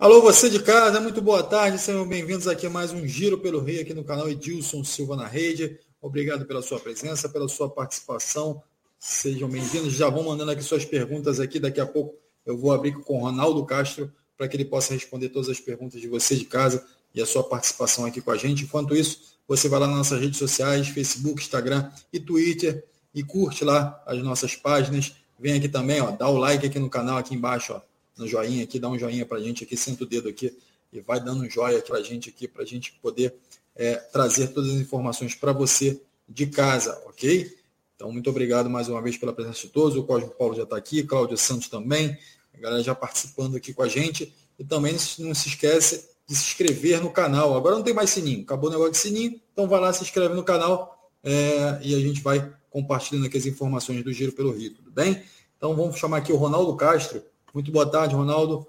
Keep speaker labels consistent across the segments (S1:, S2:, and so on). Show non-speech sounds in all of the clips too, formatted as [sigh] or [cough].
S1: Alô, você de casa, muito boa tarde, sejam bem-vindos aqui a mais um Giro pelo Rio aqui no canal Edilson Silva na Rede. Obrigado pela sua presença, pela sua participação. Sejam bem-vindos. Já vão mandando aqui suas perguntas aqui. Daqui a pouco eu vou abrir com o Ronaldo Castro para que ele possa responder todas as perguntas de você de casa e a sua participação aqui com a gente. Enquanto isso, você vai lá nas nossas redes sociais, Facebook, Instagram e Twitter e curte lá as nossas páginas. Vem aqui também, ó, dá o like aqui no canal, aqui embaixo, ó no joinha aqui, dá um joinha para a gente aqui, senta o dedo aqui e vai dando um joia para a gente aqui, para a gente poder é, trazer todas as informações para você de casa, ok? Então, muito obrigado mais uma vez pela presença de todos. O Cosmo Paulo já está aqui, Cláudio Santos também, a galera já participando aqui com a gente. E também não se esquece de se inscrever no canal. Agora não tem mais sininho, acabou o negócio de sininho, então vai lá, se inscreve no canal é, e a gente vai compartilhando aqui as informações do Giro pelo Rio, tudo bem? Então vamos chamar aqui o Ronaldo Castro, muito boa tarde, Ronaldo.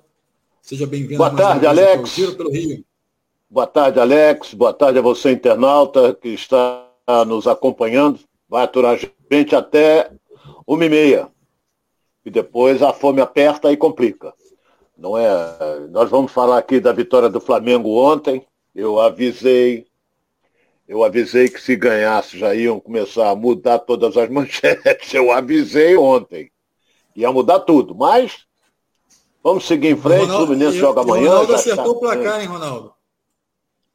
S1: Seja bem-vindo.
S2: Boa tarde, Alex. pelo Rio. Boa tarde, Alex. Boa tarde a você, internauta, que está nos acompanhando. Vai aturar a gente até uma e meia. E depois a fome aperta e complica. Não é? Nós vamos falar aqui da vitória do Flamengo ontem. Eu avisei, eu avisei que se ganhasse já iam começar a mudar todas as [laughs] manchetes. Eu avisei ontem. Ia mudar tudo, mas Vamos seguir em frente, Ronaldo, o Fluminense joga amanhã. O
S1: Ronaldo acertou o placar, hein, Ronaldo?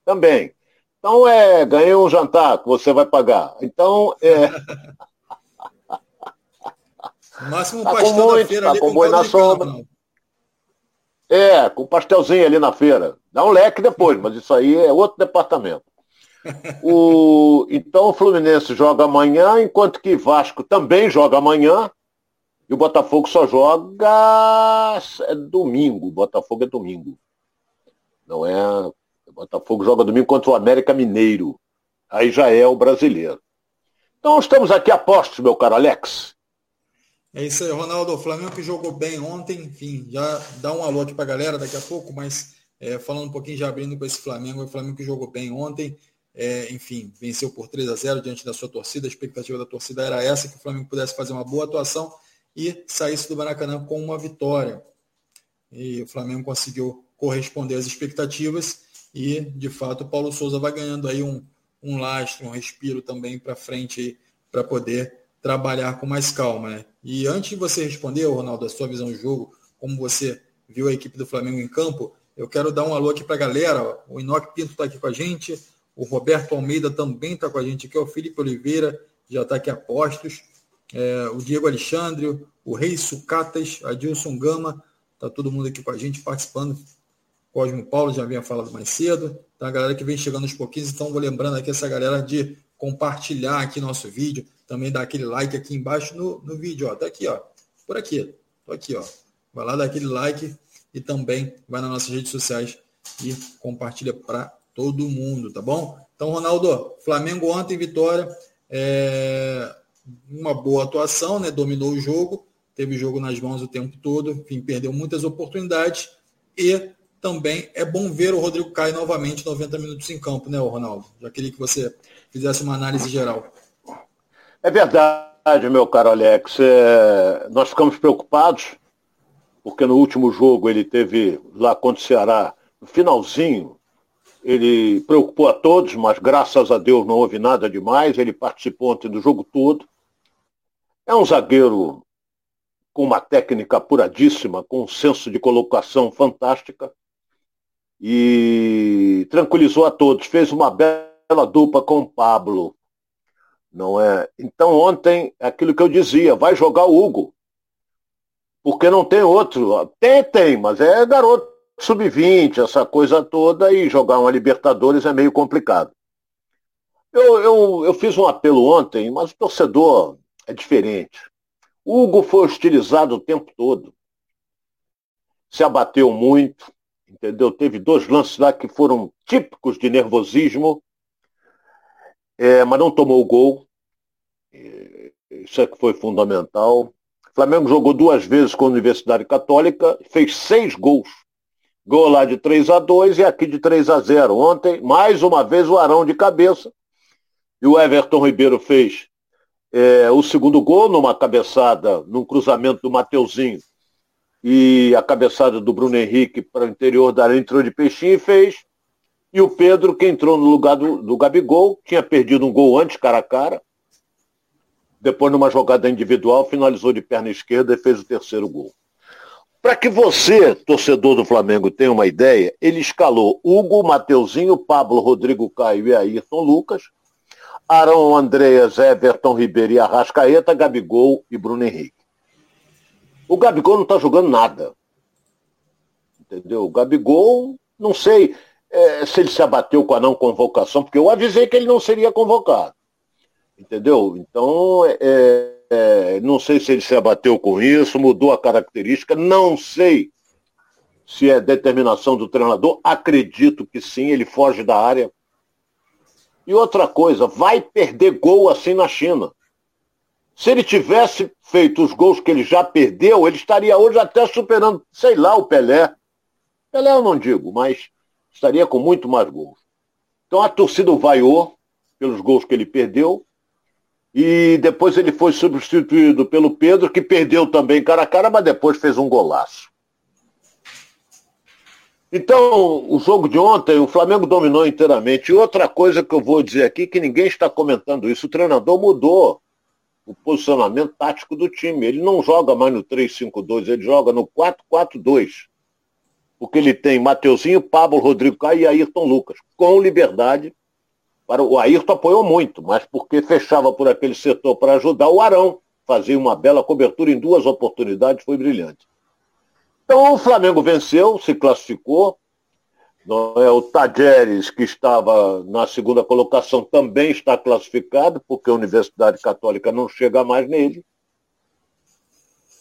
S2: Também. Então, é, ganhei um jantar que você vai pagar. Então, é...
S1: máximo um tá pastel muito, da feira tá ali com, boi na sombra.
S2: é, com pastelzinho ali na feira. Dá um leque depois, mas isso aí é outro departamento. o, [laughs] então o Fluminense joga amanhã, enquanto que Vasco também joga amanhã. E o Botafogo só joga é domingo. Botafogo é domingo. Não é. O Botafogo joga domingo contra o América Mineiro. Aí já é o brasileiro. Então estamos aqui a postos, meu caro Alex.
S1: É isso aí, Ronaldo. O Flamengo que jogou bem ontem, enfim, já dá um alô aqui para a galera daqui a pouco, mas é, falando um pouquinho, já abrindo com esse Flamengo, o Flamengo que jogou bem ontem, é, enfim, venceu por 3 a 0 diante da sua torcida. A expectativa da torcida era essa, que o Flamengo pudesse fazer uma boa atuação e saísse do Maracanã com uma vitória. E o Flamengo conseguiu corresponder às expectativas e, de fato, o Paulo Souza vai ganhando aí um, um lastro, um respiro também para frente para poder trabalhar com mais calma. Né? E antes de você responder, Ronaldo, a sua visão do jogo, como você viu a equipe do Flamengo em campo, eu quero dar um alô aqui para a galera. O Inoc Pinto está aqui com a gente, o Roberto Almeida também está com a gente aqui, o Felipe Oliveira já está aqui a postos é, o Diego Alexandre, o Rei Sucatas, Adilson Gama, tá todo mundo aqui com a gente participando. Cosmo Paulo já havia falado mais cedo. Tá a galera que vem chegando aos pouquinhos, então vou lembrando aqui essa galera de compartilhar aqui nosso vídeo, também dar aquele like aqui embaixo no, no vídeo, ó. Tá aqui, ó. Por aqui. Tô aqui, ó. Vai lá dar aquele like e também vai nas nossas redes sociais e compartilha para todo mundo, tá bom? Então, Ronaldo, Flamengo ontem, vitória. É, uma boa atuação, né? dominou o jogo, teve o jogo nas mãos o tempo todo, enfim, perdeu muitas oportunidades e também é bom ver o Rodrigo Caio novamente 90 minutos em campo, né, Ronaldo? Já queria que você fizesse uma análise geral.
S2: É verdade, meu caro Alex. É... Nós ficamos preocupados, porque no último jogo ele teve lá contra o Ceará, no finalzinho, ele preocupou a todos, mas graças a Deus não houve nada demais. Ele participou ontem do jogo todo. É um zagueiro com uma técnica apuradíssima, com um senso de colocação fantástica e tranquilizou a todos. Fez uma bela dupla com o Pablo. Não é? Então ontem, aquilo que eu dizia, vai jogar o Hugo. Porque não tem outro. Tem, tem, mas é garoto sub-20, essa coisa toda, e jogar uma Libertadores é meio complicado. Eu, eu, eu fiz um apelo ontem, mas o torcedor é diferente. Hugo foi hostilizado o tempo todo. Se abateu muito, entendeu? Teve dois lances lá que foram típicos de nervosismo, é, mas não tomou o gol. Isso é que foi fundamental. O Flamengo jogou duas vezes com a Universidade Católica, fez seis gols. Gol lá de 3 a 2 e aqui de 3 a 0 Ontem, mais uma vez, o Arão de cabeça. E o Everton Ribeiro fez é, o segundo gol numa cabeçada, num cruzamento do Mateuzinho. e a cabeçada do Bruno Henrique para o interior da área entrou de peixinho e fez. E o Pedro, que entrou no lugar do, do Gabigol, tinha perdido um gol antes, cara a cara. Depois, numa jogada individual, finalizou de perna esquerda e fez o terceiro gol. Para que você, torcedor do Flamengo, tenha uma ideia, ele escalou Hugo, Mateuzinho, Pablo, Rodrigo Caio e Ayrton Lucas, Arão, Andreas, Everton Ribeiro e Arrascaeta, Gabigol e Bruno Henrique. O Gabigol não está jogando nada. Entendeu? O Gabigol, não sei é, se ele se abateu com a não convocação, porque eu avisei que ele não seria convocado. Entendeu? Então, é, é, é não sei se ele se abateu com isso, mudou a característica, não sei se é determinação do treinador, acredito que sim, ele foge da área. E outra coisa, vai perder gol assim na China. Se ele tivesse feito os gols que ele já perdeu, ele estaria hoje até superando, sei lá, o Pelé. Pelé eu não digo, mas estaria com muito mais gols. Então a torcida o vaiou pelos gols que ele perdeu. E depois ele foi substituído pelo Pedro, que perdeu também cara a cara, mas depois fez um golaço. Então, o jogo de ontem, o Flamengo dominou inteiramente. E outra coisa que eu vou dizer aqui, que ninguém está comentando isso, o treinador mudou o posicionamento tático do time. Ele não joga mais no 3-5-2, ele joga no 4-4-2. Porque ele tem Mateuzinho, Pablo, Rodrigo Caio e Ayrton Lucas, com liberdade. Para... O Ayrton apoiou muito, mas porque fechava por aquele setor para ajudar o Arão. Fazia uma bela cobertura em duas oportunidades, foi brilhante. Então o Flamengo venceu, se classificou. É, o Tajeres, que estava na segunda colocação, também está classificado, porque a Universidade Católica não chega mais nele.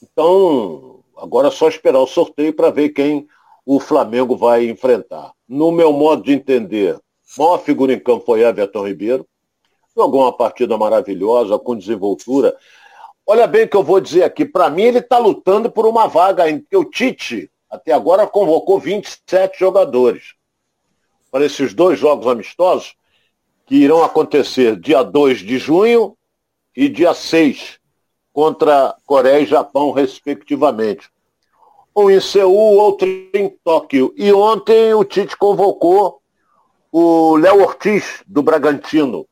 S2: Então, agora é só esperar o sorteio para ver quem o Flamengo vai enfrentar. No meu modo de entender, a maior figura em campo foi Everton Ribeiro. Jogou uma partida maravilhosa, com desenvoltura. Olha bem o que eu vou dizer aqui. Para mim, ele está lutando por uma vaga, porque o Tite, até agora, convocou 27 jogadores para esses dois jogos amistosos, que irão acontecer dia 2 de junho e dia 6, contra Coreia e Japão, respectivamente. Um em Seul, outro em Tóquio. E ontem o Tite convocou o Léo Ortiz, do Bragantino,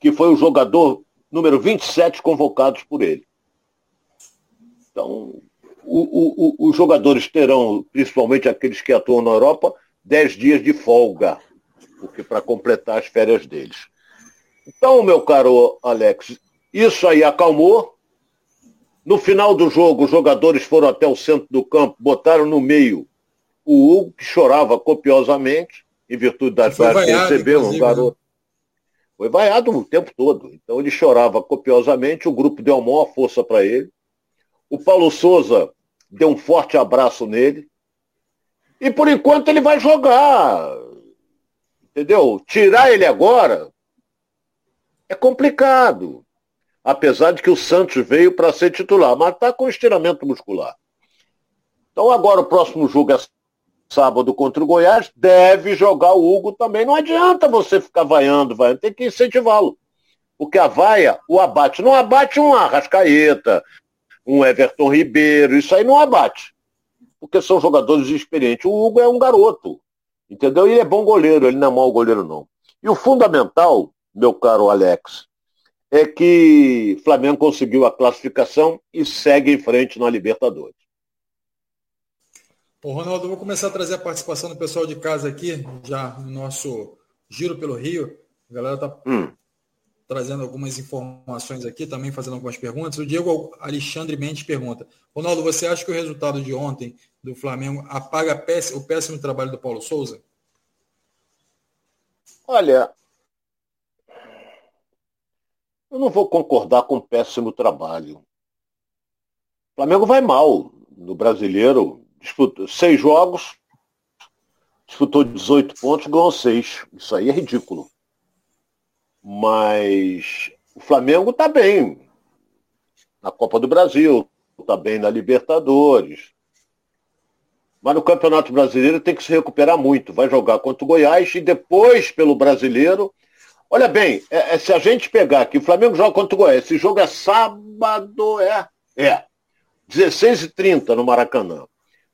S2: que foi o jogador número 27 convocados por ele. Então, o, o, os jogadores terão, principalmente aqueles que atuam na Europa, 10 dias de folga, porque para completar as férias deles. Então, meu caro Alex, isso aí acalmou. No final do jogo, os jogadores foram até o centro do campo, botaram no meio o Hugo, que chorava copiosamente, em virtude das vaias que recebeu, um né? garoto. Foi vaiado o tempo todo. Então ele chorava copiosamente, o grupo deu a maior força para ele. O Paulo Souza deu um forte abraço nele. E por enquanto ele vai jogar. Entendeu? Tirar ele agora é complicado. Apesar de que o Santos veio para ser titular, mas está com estiramento muscular. Então agora o próximo jogo é sábado contra o Goiás, deve jogar o Hugo também. Não adianta você ficar vaiando, vaiando, tem que incentivá-lo. Porque a vaia o abate. Não abate um Arrascaeta, um Everton Ribeiro, isso aí não abate. Porque são jogadores experientes. O Hugo é um garoto, entendeu? Ele é bom goleiro, ele não é mau goleiro, não. E o fundamental, meu caro Alex, é que Flamengo conseguiu a classificação e segue em frente na Libertadores.
S1: Ô, Ronaldo, eu vou começar a trazer a participação do pessoal de casa aqui, já no nosso giro pelo Rio. A galera está hum trazendo algumas informações aqui, também fazendo algumas perguntas. O Diego Alexandre Mendes pergunta: Ronaldo, você acha que o resultado de ontem do Flamengo apaga o péssimo trabalho do Paulo Souza?
S2: Olha, eu não vou concordar com o péssimo trabalho. O Flamengo vai mal no brasileiro. Disputou seis jogos, disputou 18 pontos, ganhou seis. Isso aí é ridículo. Mas o Flamengo está bem na Copa do Brasil, está bem na Libertadores. Mas no Campeonato Brasileiro tem que se recuperar muito. Vai jogar contra o Goiás e depois pelo Brasileiro. Olha bem, é, é, se a gente pegar aqui, o Flamengo joga contra o Goiás. Esse jogo é sábado, é? É. 16h30 no Maracanã.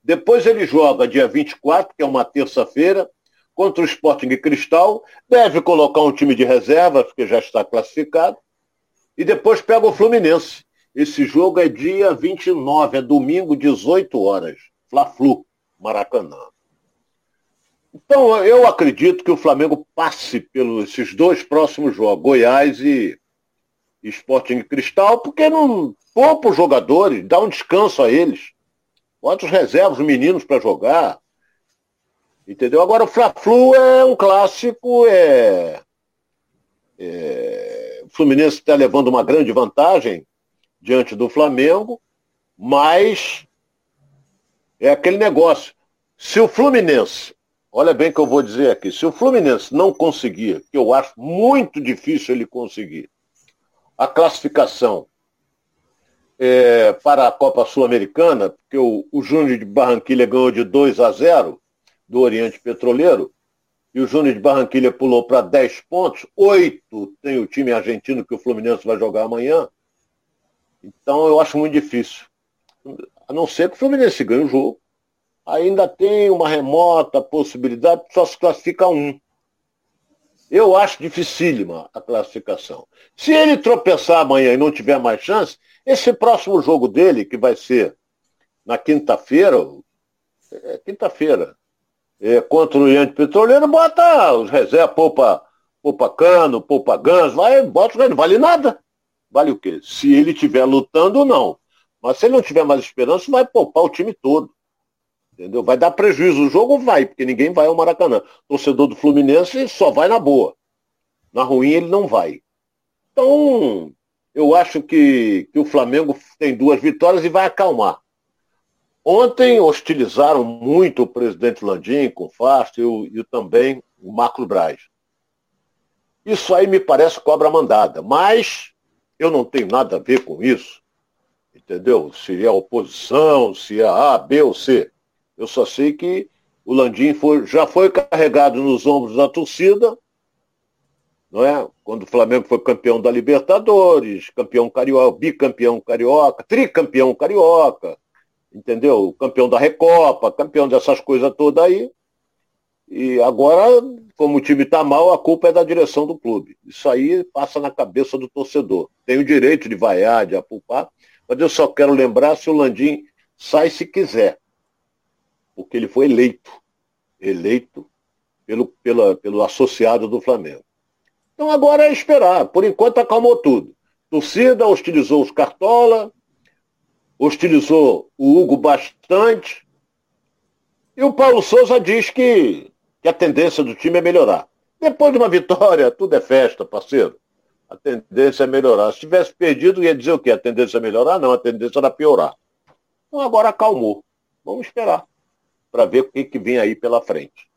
S2: Depois ele joga dia 24, que é uma terça-feira, contra o Sporting Cristal. Deve colocar um time de reserva, porque já está classificado. E depois pega o Fluminense. Esse jogo é dia 29, é domingo, 18 horas. Fla-Flu, Maracanã. Então, eu acredito que o Flamengo passe pelos esses dois próximos jogos, Goiás e Sporting Cristal, porque não poupa os jogadores, dá um descanso a eles. Bota reservas, os meninos para jogar. Entendeu? Agora o Fla-Flu é um clássico, é, é... o Fluminense está levando uma grande vantagem diante do Flamengo, mas é aquele negócio. Se o Fluminense Olha bem que eu vou dizer aqui. Se o Fluminense não conseguir, que eu acho muito difícil ele conseguir, a classificação é, para a Copa Sul-Americana, porque o, o Júnior de Barranquilha ganhou de 2 a 0 do Oriente Petroleiro, e o Júnior de Barranquilha pulou para 10 pontos, 8 tem o time argentino que o Fluminense vai jogar amanhã. Então eu acho muito difícil. A não ser que o Fluminense ganhe o jogo ainda tem uma remota possibilidade, só se classifica um. Eu acho dificílima a classificação. Se ele tropeçar amanhã e não tiver mais chance, esse próximo jogo dele, que vai ser na quinta-feira, é quinta-feira, é, contra o Oriente Petroleiro, bota os reservas, poupa, poupa cano, poupa ganso, vai, bota os não vale nada. Vale o quê? Se ele estiver lutando, não. Mas se ele não tiver mais esperança, vai poupar o time todo. Entendeu? Vai dar prejuízo. O jogo vai, porque ninguém vai ao Maracanã. Torcedor do Fluminense só vai na boa. Na ruim ele não vai. Então, eu acho que, que o Flamengo tem duas vitórias e vai acalmar. Ontem hostilizaram muito o presidente Landim com o Fast e, o, e também o Marcos Braz. Isso aí me parece cobra mandada, mas eu não tenho nada a ver com isso. Entendeu? Se é oposição, se é A, B ou C. Eu só sei que o Landim foi, já foi carregado nos ombros da torcida, não é? Quando o Flamengo foi campeão da Libertadores, campeão carioca, bicampeão carioca, tricampeão carioca, entendeu? Campeão da Recopa, campeão dessas coisas todas aí. E agora, como o time está mal, a culpa é da direção do clube. Isso aí passa na cabeça do torcedor. Tem o direito de vaiar, de apupar, mas eu só quero lembrar se o Landim sai se quiser porque ele foi eleito, eleito pelo, pela, pelo associado do Flamengo. Então agora é esperar. Por enquanto acalmou tudo. Torcida hostilizou os Cartola, hostilizou o Hugo bastante. E o Paulo Souza diz que, que a tendência do time é melhorar. Depois de uma vitória, [laughs] tudo é festa, parceiro. A tendência é melhorar. Se tivesse perdido, ia dizer o quê? A tendência é melhorar? Não, a tendência era piorar. Então agora acalmou. Vamos esperar para ver o que, que vem aí pela frente.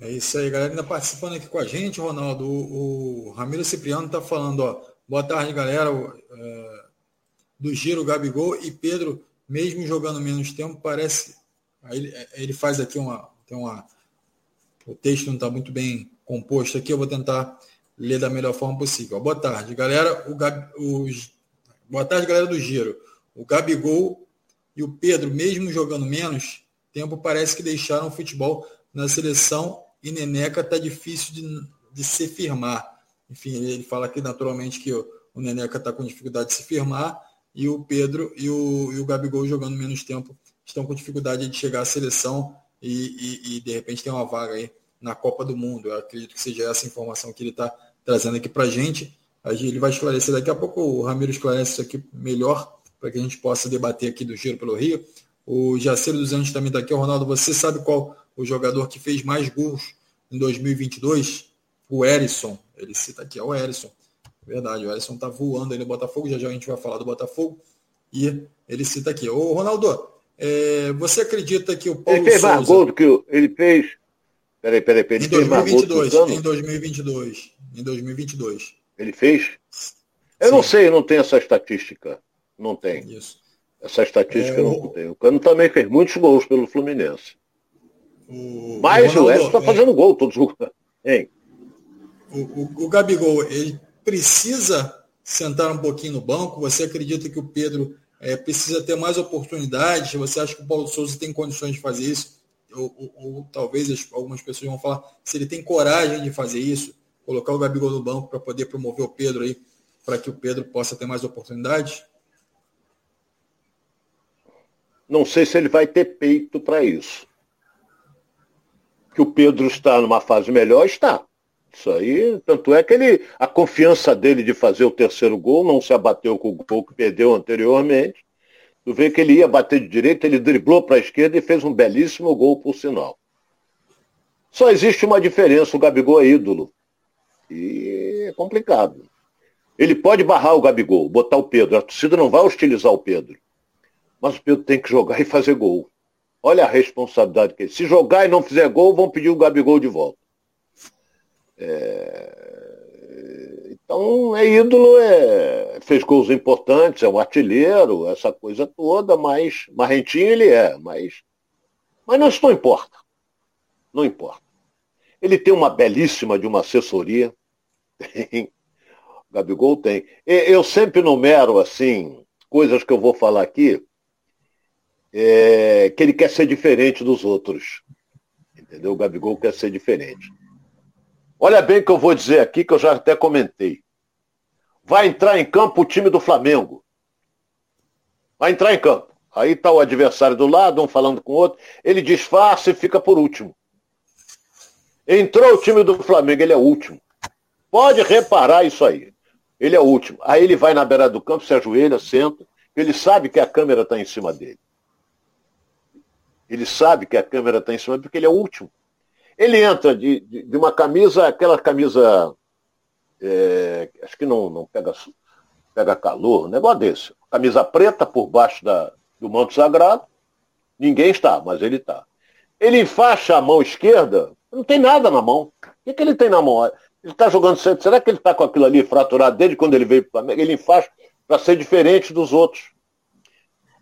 S1: É isso aí, galera. Ainda participando aqui com a gente, Ronaldo. O, o Ramiro Cipriano está falando, ó. Boa tarde, galera. É, do Giro, Gabigol e Pedro, mesmo jogando menos tempo, parece. Aí ele faz aqui uma. Tem uma o texto não está muito bem composto aqui, eu vou tentar ler da melhor forma possível. Boa tarde, galera. O Gab, boa tarde, galera do Giro. O Gabigol e o Pedro, mesmo jogando menos tempo, parece que deixaram o futebol na seleção e Neneca está difícil de, de se firmar. Enfim, ele fala aqui naturalmente que o, o Neneca está com dificuldade de se firmar e o Pedro e o, e o Gabigol jogando menos tempo estão com dificuldade de chegar à seleção e, e, e de repente tem uma vaga aí na Copa do Mundo. Eu acredito que seja essa informação que ele está trazendo aqui para a gente. Ele vai esclarecer daqui a pouco, o Ramiro esclarece isso aqui melhor para que a gente possa debater aqui do Giro pelo Rio. O Jaceiro dos Anjos também está aqui. Ronaldo, você sabe qual o jogador que fez mais gols em 2022? O Erisson. Ele cita aqui, é o Erisson. Verdade, o Erisson está voando aí no Botafogo. Já já a gente vai falar do Botafogo. E ele cita aqui. Ô, Ronaldo, é, você acredita que o Paulo
S2: Ele fez
S1: Souza...
S2: mais gol do que ele fez... Peraí, peraí, peraí.
S1: Em 2022, em 2022. Em 2022.
S2: Ele fez? Eu Sim. não sei, não tenho essa estatística. Não tem. Isso. Essa estatística é, eu não tenho. O Cano também fez muitos gols pelo Fluminense. O, Mas o, o Edson está é, fazendo gol todos os [laughs] hein?
S1: O, o, o Gabigol, ele precisa sentar um pouquinho no banco? Você acredita que o Pedro é, precisa ter mais oportunidades? Você acha que o Paulo Souza tem condições de fazer isso? Ou, ou, ou talvez algumas pessoas vão falar se ele tem coragem de fazer isso, colocar o Gabigol no banco para poder promover o Pedro aí, para que o Pedro possa ter mais oportunidades?
S2: Não sei se ele vai ter peito para isso. Que o Pedro está numa fase melhor, está. Isso aí, tanto é que ele, a confiança dele de fazer o terceiro gol não se abateu com o gol que perdeu anteriormente. Tu vê que ele ia bater de direita, ele driblou para a esquerda e fez um belíssimo gol, por sinal. Só existe uma diferença, o Gabigol é ídolo. E é complicado. Ele pode barrar o Gabigol, botar o Pedro. A torcida não vai hostilizar o Pedro. Mas o Pedro tem que jogar e fazer gol. Olha a responsabilidade que ele. Se jogar e não fizer gol, vão pedir o Gabigol de volta. É... Então, é ídolo, é... fez gols importantes, é um artilheiro, essa coisa toda, mas marrentinho ele é, mas, mas não, isso não importa. Não importa. Ele tem uma belíssima de uma assessoria. [laughs] Tem. O Gabigol tem. Eu sempre numero, assim, coisas que eu vou falar aqui, é, que ele quer ser diferente dos outros. Entendeu? O Gabigol quer ser diferente. Olha bem o que eu vou dizer aqui, que eu já até comentei. Vai entrar em campo o time do Flamengo. Vai entrar em campo. Aí está o adversário do lado, um falando com o outro. Ele disfarça e fica por último. Entrou o time do Flamengo, ele é o último. Pode reparar isso aí. Ele é o último. Aí ele vai na beira do campo, se ajoelha, senta. Ele sabe que a câmera está em cima dele. Ele sabe que a câmera está em cima porque ele é o último. Ele entra de, de, de uma camisa, aquela camisa, é, acho que não, não pega, pega calor, um negócio desse. Camisa preta por baixo da, do manto sagrado, ninguém está, mas ele está. Ele enfaixa a mão esquerda, não tem nada na mão. O que, que ele tem na mão? Ele está jogando sempre. Será que ele está com aquilo ali fraturado desde quando ele veio para o Flamengo? Ele enfaixa para ser diferente dos outros.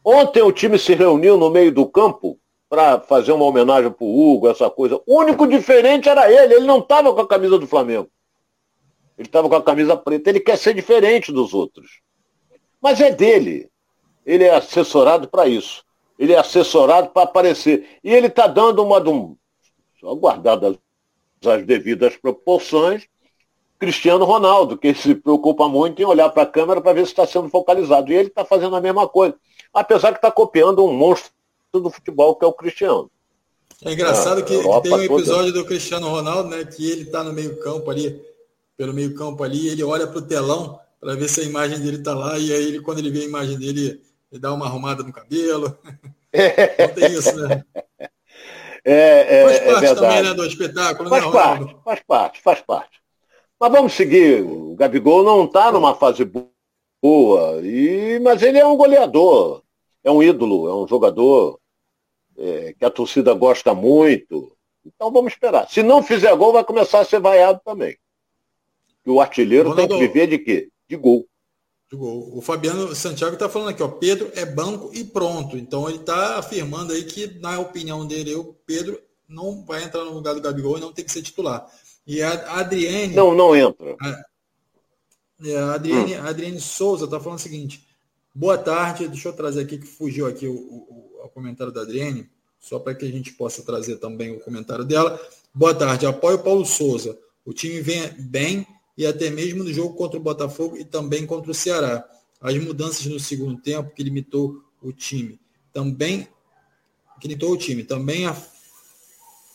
S2: Ontem o time se reuniu no meio do campo para fazer uma homenagem para o Hugo, essa coisa. O único diferente era ele, ele não estava com a camisa do Flamengo. Ele estava com a camisa preta, ele quer ser diferente dos outros. Mas é dele. Ele é assessorado para isso. Ele é assessorado para aparecer. E ele está dando uma. Só guardadas as devidas proporções, Cristiano Ronaldo, que se preocupa muito em olhar para a câmera para ver se está sendo focalizado. E ele está fazendo a mesma coisa. Apesar que está copiando um monstro do futebol, que é o Cristiano.
S1: É engraçado que, que, tem um episódio toda. do Cristiano Ronaldo, né? Que ele está no meio-campo ali, pelo meio-campo ali, ele olha para o telão para ver se a imagem dele está lá, e aí ele, quando ele vê a imagem dele, ele dá uma arrumada no cabelo. É. [laughs] Não tem isso, né?
S2: É, é,
S1: faz parte
S2: é
S1: também né, do espetáculo,
S2: faz
S1: né,
S2: parte, faz parte, faz parte. Mas vamos seguir. O Gabigol não está numa fase boa, e, mas ele é um goleador, é um ídolo, é um jogador é, que a torcida gosta muito. Então vamos esperar. Se não fizer gol, vai começar a ser vaiado também. E o artilheiro Ronaldo, tem que viver de quê? De gol.
S1: De gol. O Fabiano Santiago está falando aqui, ó, Pedro é banco e pronto. Então ele está afirmando aí que, na opinião dele, o Pedro não vai entrar no lugar do Gabigol e não tem que ser titular. E a Adriane.
S2: Não, não entra.
S1: A, é, a Adriane, hum. a Adriane Souza está falando o seguinte. Boa tarde, deixa eu trazer aqui que fugiu aqui o, o ao comentário da Adriane, só para que a gente possa trazer também o comentário dela. Boa tarde, apoio Paulo Souza. O time vem bem e até mesmo no jogo contra o Botafogo e também contra o Ceará. As mudanças no segundo tempo que limitou o time. Também que limitou o time. Também a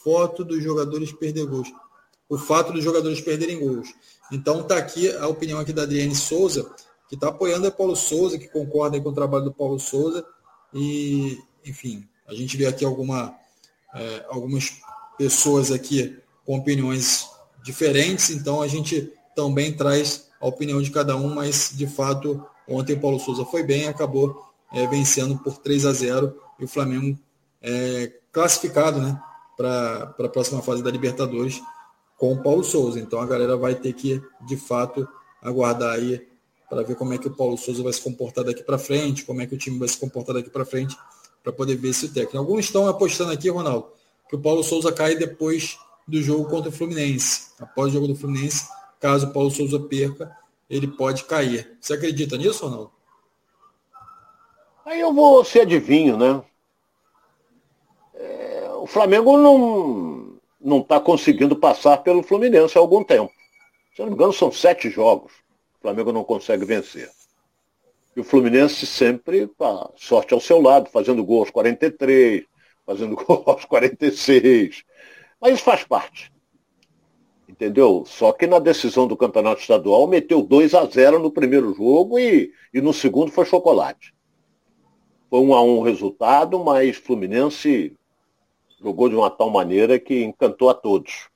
S1: foto dos jogadores perder gols. O fato dos jogadores perderem gols. Então está aqui a opinião aqui da Adriane Souza, que está apoiando o Paulo Souza, que concorda com o trabalho do Paulo Souza. E enfim, a gente vê aqui alguma, é, algumas pessoas aqui com opiniões diferentes, então a gente também traz a opinião de cada um, mas de fato ontem o Paulo Souza foi bem, acabou é, vencendo por 3 a 0 e o Flamengo é, classificado né, para a próxima fase da Libertadores com o Paulo Souza. Então a galera vai ter que, de fato, aguardar aí para ver como é que o Paulo Souza vai se comportar daqui para frente, como é que o time vai se comportar daqui para frente para poder ver esse técnico. Alguns estão apostando aqui, Ronaldo, que o Paulo Souza cai depois do jogo contra o Fluminense. Após o jogo do Fluminense, caso o Paulo Souza perca, ele pode cair. Você acredita nisso, Ronaldo?
S2: Aí eu vou ser adivinho, né? É, o Flamengo não não está conseguindo passar pelo Fluminense há algum tempo. Se eu não me engano, são sete jogos. O Flamengo não consegue vencer. E o Fluminense sempre, pá, sorte ao seu lado, fazendo gol aos 43, fazendo [laughs] gol aos 46. Mas isso faz parte. Entendeu? Só que na decisão do campeonato estadual meteu 2 a 0 no primeiro jogo e, e no segundo foi chocolate. Foi um a um o resultado, mas Fluminense jogou de uma tal maneira que encantou a todos.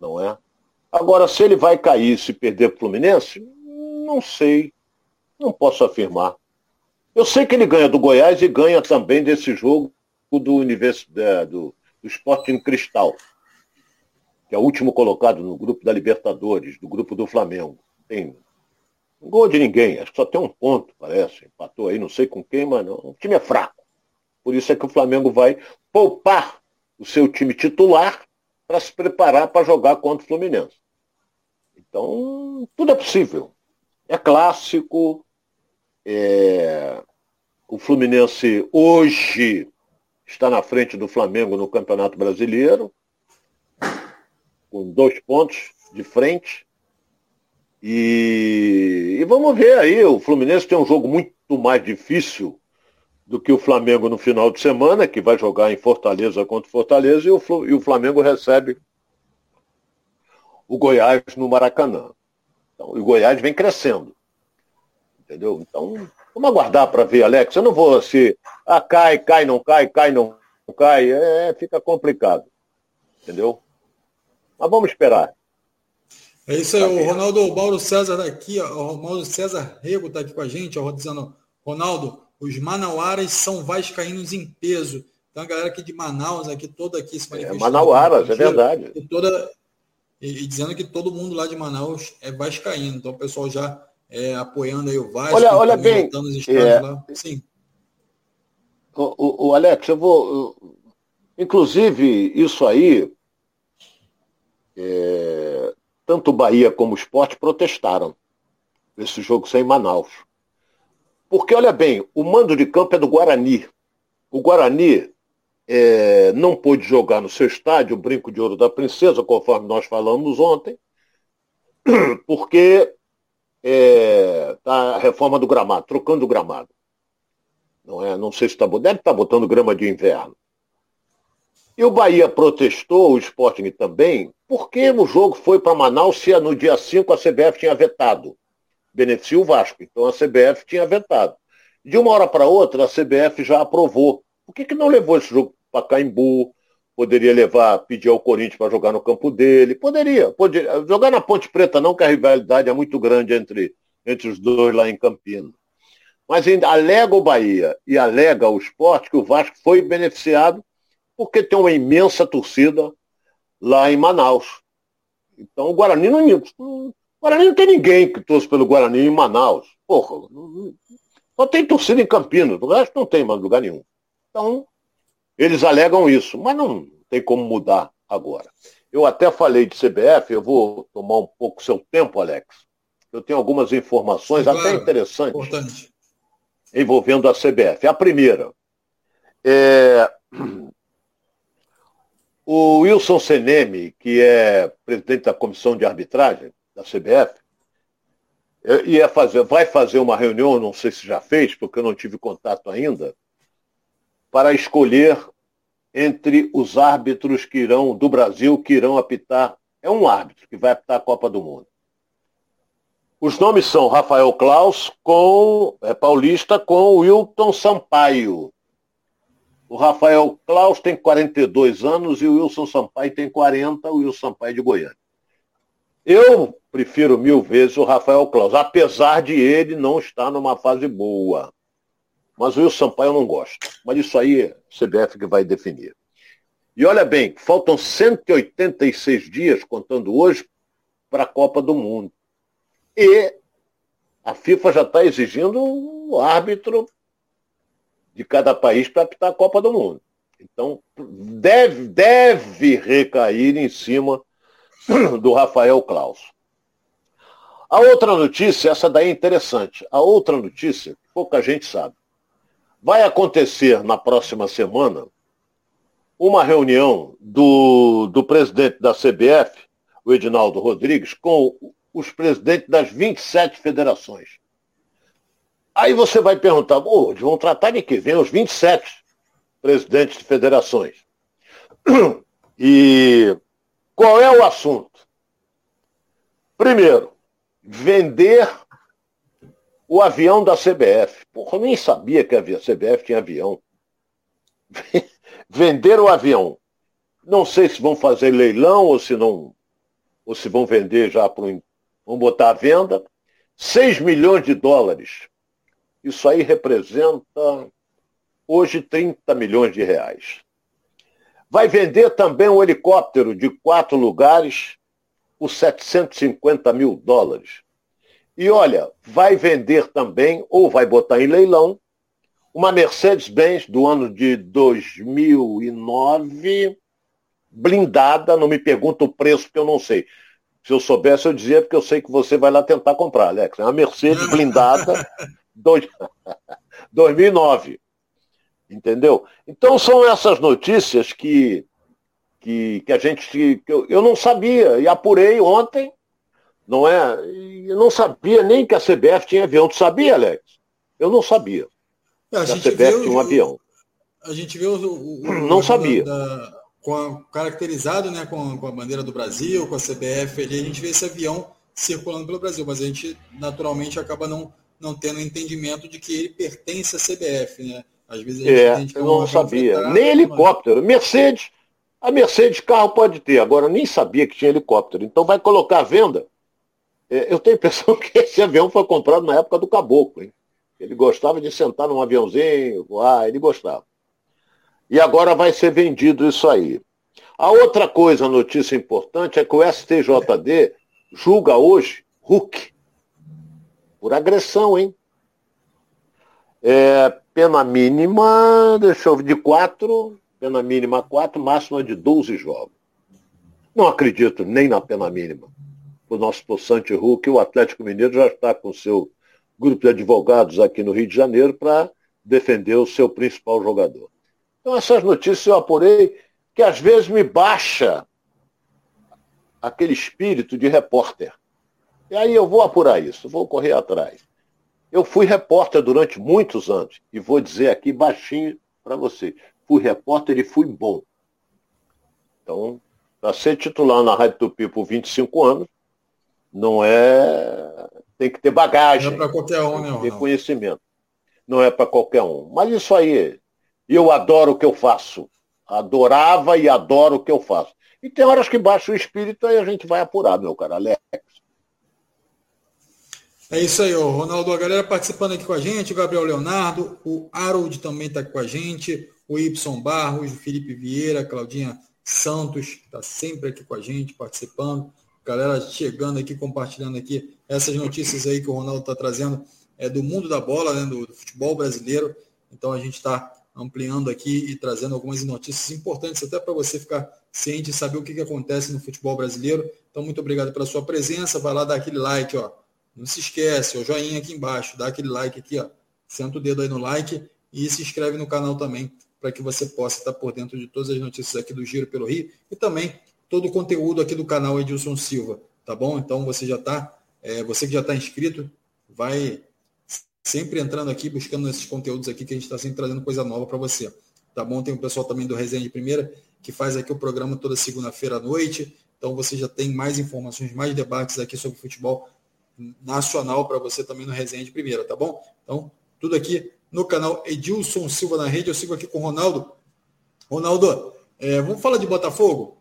S2: Não é? Agora, se ele vai cair se perder para o Fluminense, não sei. Não posso afirmar. Eu sei que ele ganha do Goiás e ganha também desse jogo do universo do, do Sporting Cristal que é o último colocado no grupo da Libertadores, do grupo do Flamengo. Tem um gol de ninguém, acho que só tem um ponto, parece. Empatou aí, não sei com quem, mas não. o time é fraco. Por isso é que o Flamengo vai poupar o seu time titular para se preparar para jogar contra o Fluminense. Então, tudo é possível. É clássico. É... O Fluminense hoje está na frente do Flamengo no Campeonato Brasileiro com dois pontos de frente. E, e, vamos ver aí, o Fluminense tem um jogo muito mais difícil do que o Flamengo no final de semana, que vai jogar em Fortaleza contra Fortaleza, e o, e o Flamengo recebe o Goiás no Maracanã. Então, o Goiás vem crescendo. Entendeu? Então, vamos aguardar para ver, Alex. Eu não vou assim, ah, cai, cai, não cai, cai, não cai. É, fica complicado. Entendeu? Mas vamos esperar.
S1: É isso aí, o Ronaldo o Mauro César daqui, ó, o Mauro César Rego está aqui com a gente, ó, dizendo, Ronaldo, os manauaras são vascaínos em peso. Então a galera aqui de Manaus, aqui toda aqui se
S2: manifestando. É, Manauaras, é verdade.
S1: E, toda, e, e, dizendo que todo mundo lá de Manaus é vascaíno. Então o pessoal já é, apoiando aí o Vasco.
S2: Olha, olha bem. É, Sim. O, o, Alex, eu vou. Inclusive, isso aí é, tanto Bahia como o esporte protestaram nesse jogo sem Manaus. Porque, olha bem, o mando de campo é do Guarani. O Guarani é, não pôde jogar no seu estádio, o Brinco de Ouro da Princesa, conforme nós falamos ontem, [clears throat] porque é, a reforma do gramado, trocando o gramado. Não, é, não sei se está deve estar tá botando grama de inverno. E o Bahia protestou, o Sporting também, porque o jogo foi para Manaus se no dia 5 a CBF tinha vetado. Beneficia o Vasco. Então a CBF tinha vetado. De uma hora para outra, a CBF já aprovou. Por que, que não levou esse jogo para Caimbu? Poderia levar, pedir ao Corinthians para jogar no campo dele. Poderia, poderia. Jogar na Ponte Preta não, que a rivalidade é muito grande entre, entre os dois lá em Campinas. Mas ainda alega o Bahia e alega o esporte que o Vasco foi beneficiado porque tem uma imensa torcida lá em Manaus. Então o Guarani não, o Guarani não tem ninguém que torce pelo Guarani em Manaus. Porra, só tem torcida em Campinas, o resto não tem mais lugar nenhum. Então, eles alegam isso, mas não tem como mudar agora. Eu até falei de CBF, eu vou tomar um pouco seu tempo, Alex. Eu tenho algumas informações claro, até interessantes importante. envolvendo a CBF. A primeira, é, [clears throat] o Wilson Seneme, que é presidente da comissão de arbitragem da CBF, ia fazer, vai fazer uma reunião, não sei se já fez, porque eu não tive contato ainda, para escolher entre os árbitros que irão do Brasil que irão apitar. É um árbitro que vai apitar a Copa do Mundo. Os nomes são Rafael Klaus com é, Paulista com Wilton Sampaio. O Rafael Klaus tem 42 anos e o Wilson Sampaio tem 40, o Wilson Sampaio de Goiânia. Eu prefiro mil vezes o Rafael Klaus, apesar de ele não estar numa fase boa. Mas o Wilson Sampaio eu não gosto. Mas isso aí é CBF que vai definir. E olha bem, faltam 186 dias, contando hoje, para a Copa do Mundo. E a FIFA já está exigindo o árbitro de cada país para apitar a Copa do Mundo. Então, deve, deve recair em cima [clears throat] do Rafael Klaus. A outra notícia, essa daí é interessante. A outra notícia, pouca gente sabe. Vai acontecer na próxima semana uma reunião do, do presidente da CBF, o Edinaldo Rodrigues, com os presidentes das 27 federações. Aí você vai perguntar, oh, vão tratar de que? Vem os 27 presidentes de federações. [clears throat] E qual é o assunto? Primeiro, vender o avião da CBF. Porra, eu nem sabia que a CBF tinha avião. [laughs] vender o avião. Não sei se vão fazer leilão ou se não, ou se vão vender já para vão botar à venda. 6 milhões de dólares. Isso aí representa hoje 30 milhões de reais. Vai vender também um helicóptero de quatro lugares por 750 mil dólares. E olha, vai vender também, ou vai botar em leilão, uma Mercedes-Benz do ano de 2009, blindada, não me pergunta o preço, porque eu não sei. Se eu soubesse, eu dizia, porque eu sei que você vai lá tentar comprar, Alex. É uma Mercedes blindada, [laughs] dois... [laughs] 2009. Entendeu? Então são essas notícias que, que, que a gente. Que eu, eu não sabia, e apurei ontem, não é? Eu não sabia nem que a CBF tinha avião. Tu sabia, Alex? Eu não sabia.
S1: É, a, a CBF tinha um avião. A gente vê o. o,
S2: o não sabia.
S1: Da, com a, caracterizado né, com, com a bandeira do Brasil, com a CBF ali, a gente vê esse avião circulando pelo Brasil, mas a gente naturalmente acaba não, não tendo entendimento de que ele pertence à CBF, né?
S2: Às vezes a é, gente eu não sabia. Nem helicóptero. Mercedes, a Mercedes carro pode ter, agora nem sabia que tinha helicóptero. Então vai colocar à venda. É, eu tenho a impressão [laughs] que esse avião foi comprado na época do Caboclo, hein? Ele gostava de sentar num aviãozinho, voar, ele gostava. E agora vai ser vendido isso aí. A outra coisa, notícia importante, é que o STJD julga hoje Hulk por agressão, hein? É, pena mínima, deixa eu ver, de quatro, pena mínima quatro, máxima de 12 jogos. Não acredito nem na pena mínima. O nosso possante Hulk, o Atlético Mineiro já está com seu grupo de advogados aqui no Rio de Janeiro para defender o seu principal jogador. Então essas notícias eu apurei que às vezes me baixa aquele espírito de repórter. E aí eu vou apurar isso, vou correr atrás. Eu fui repórter durante muitos anos, e vou dizer aqui baixinho para você. Fui repórter e fui bom. Então, para ser titular na Rádio Tupi por 25 anos, não é. Tem que ter bagagem.
S1: Não é para qualquer um,
S2: né? Ter conhecimento. Não é para qualquer um. Mas isso aí, eu adoro o que eu faço. Adorava e adoro o que eu faço. E tem horas que baixa o espírito, aí a gente vai apurar, meu cara Alex.
S1: É isso aí, ó. Ronaldo, a galera participando aqui com a gente, o Gabriel Leonardo, o Harold também está com a gente, o Y Barros, o Felipe Vieira, Claudinha Santos, está sempre aqui com a gente, participando. Galera chegando aqui, compartilhando aqui essas notícias aí que o Ronaldo está trazendo é, do mundo da bola, né, do, do futebol brasileiro. Então a gente está ampliando aqui e trazendo algumas notícias importantes até para você ficar ciente e saber o que, que acontece no futebol brasileiro. Então, muito obrigado pela sua presença. Vai lá dar aquele like, ó não se esquece, o joinha aqui embaixo, dá aquele like aqui, ó. Senta o dedo aí no like e se inscreve no canal também para que você possa estar por dentro de todas as notícias aqui do Giro pelo Rio e também todo o conteúdo aqui do canal Edilson Silva, tá bom? Então você já está, é, você que já está inscrito, vai sempre entrando aqui, buscando esses conteúdos aqui que a gente está sempre trazendo coisa nova para você, tá bom? Tem o pessoal também do Resenha de Primeira que faz aqui o programa toda segunda-feira à noite, então você já tem mais informações, mais debates aqui sobre futebol nacional para você também no Resenha de Primeira, tá bom? Então, tudo aqui no canal Edilson Silva na rede. Eu sigo aqui com o Ronaldo. Ronaldo, é, vamos falar de Botafogo?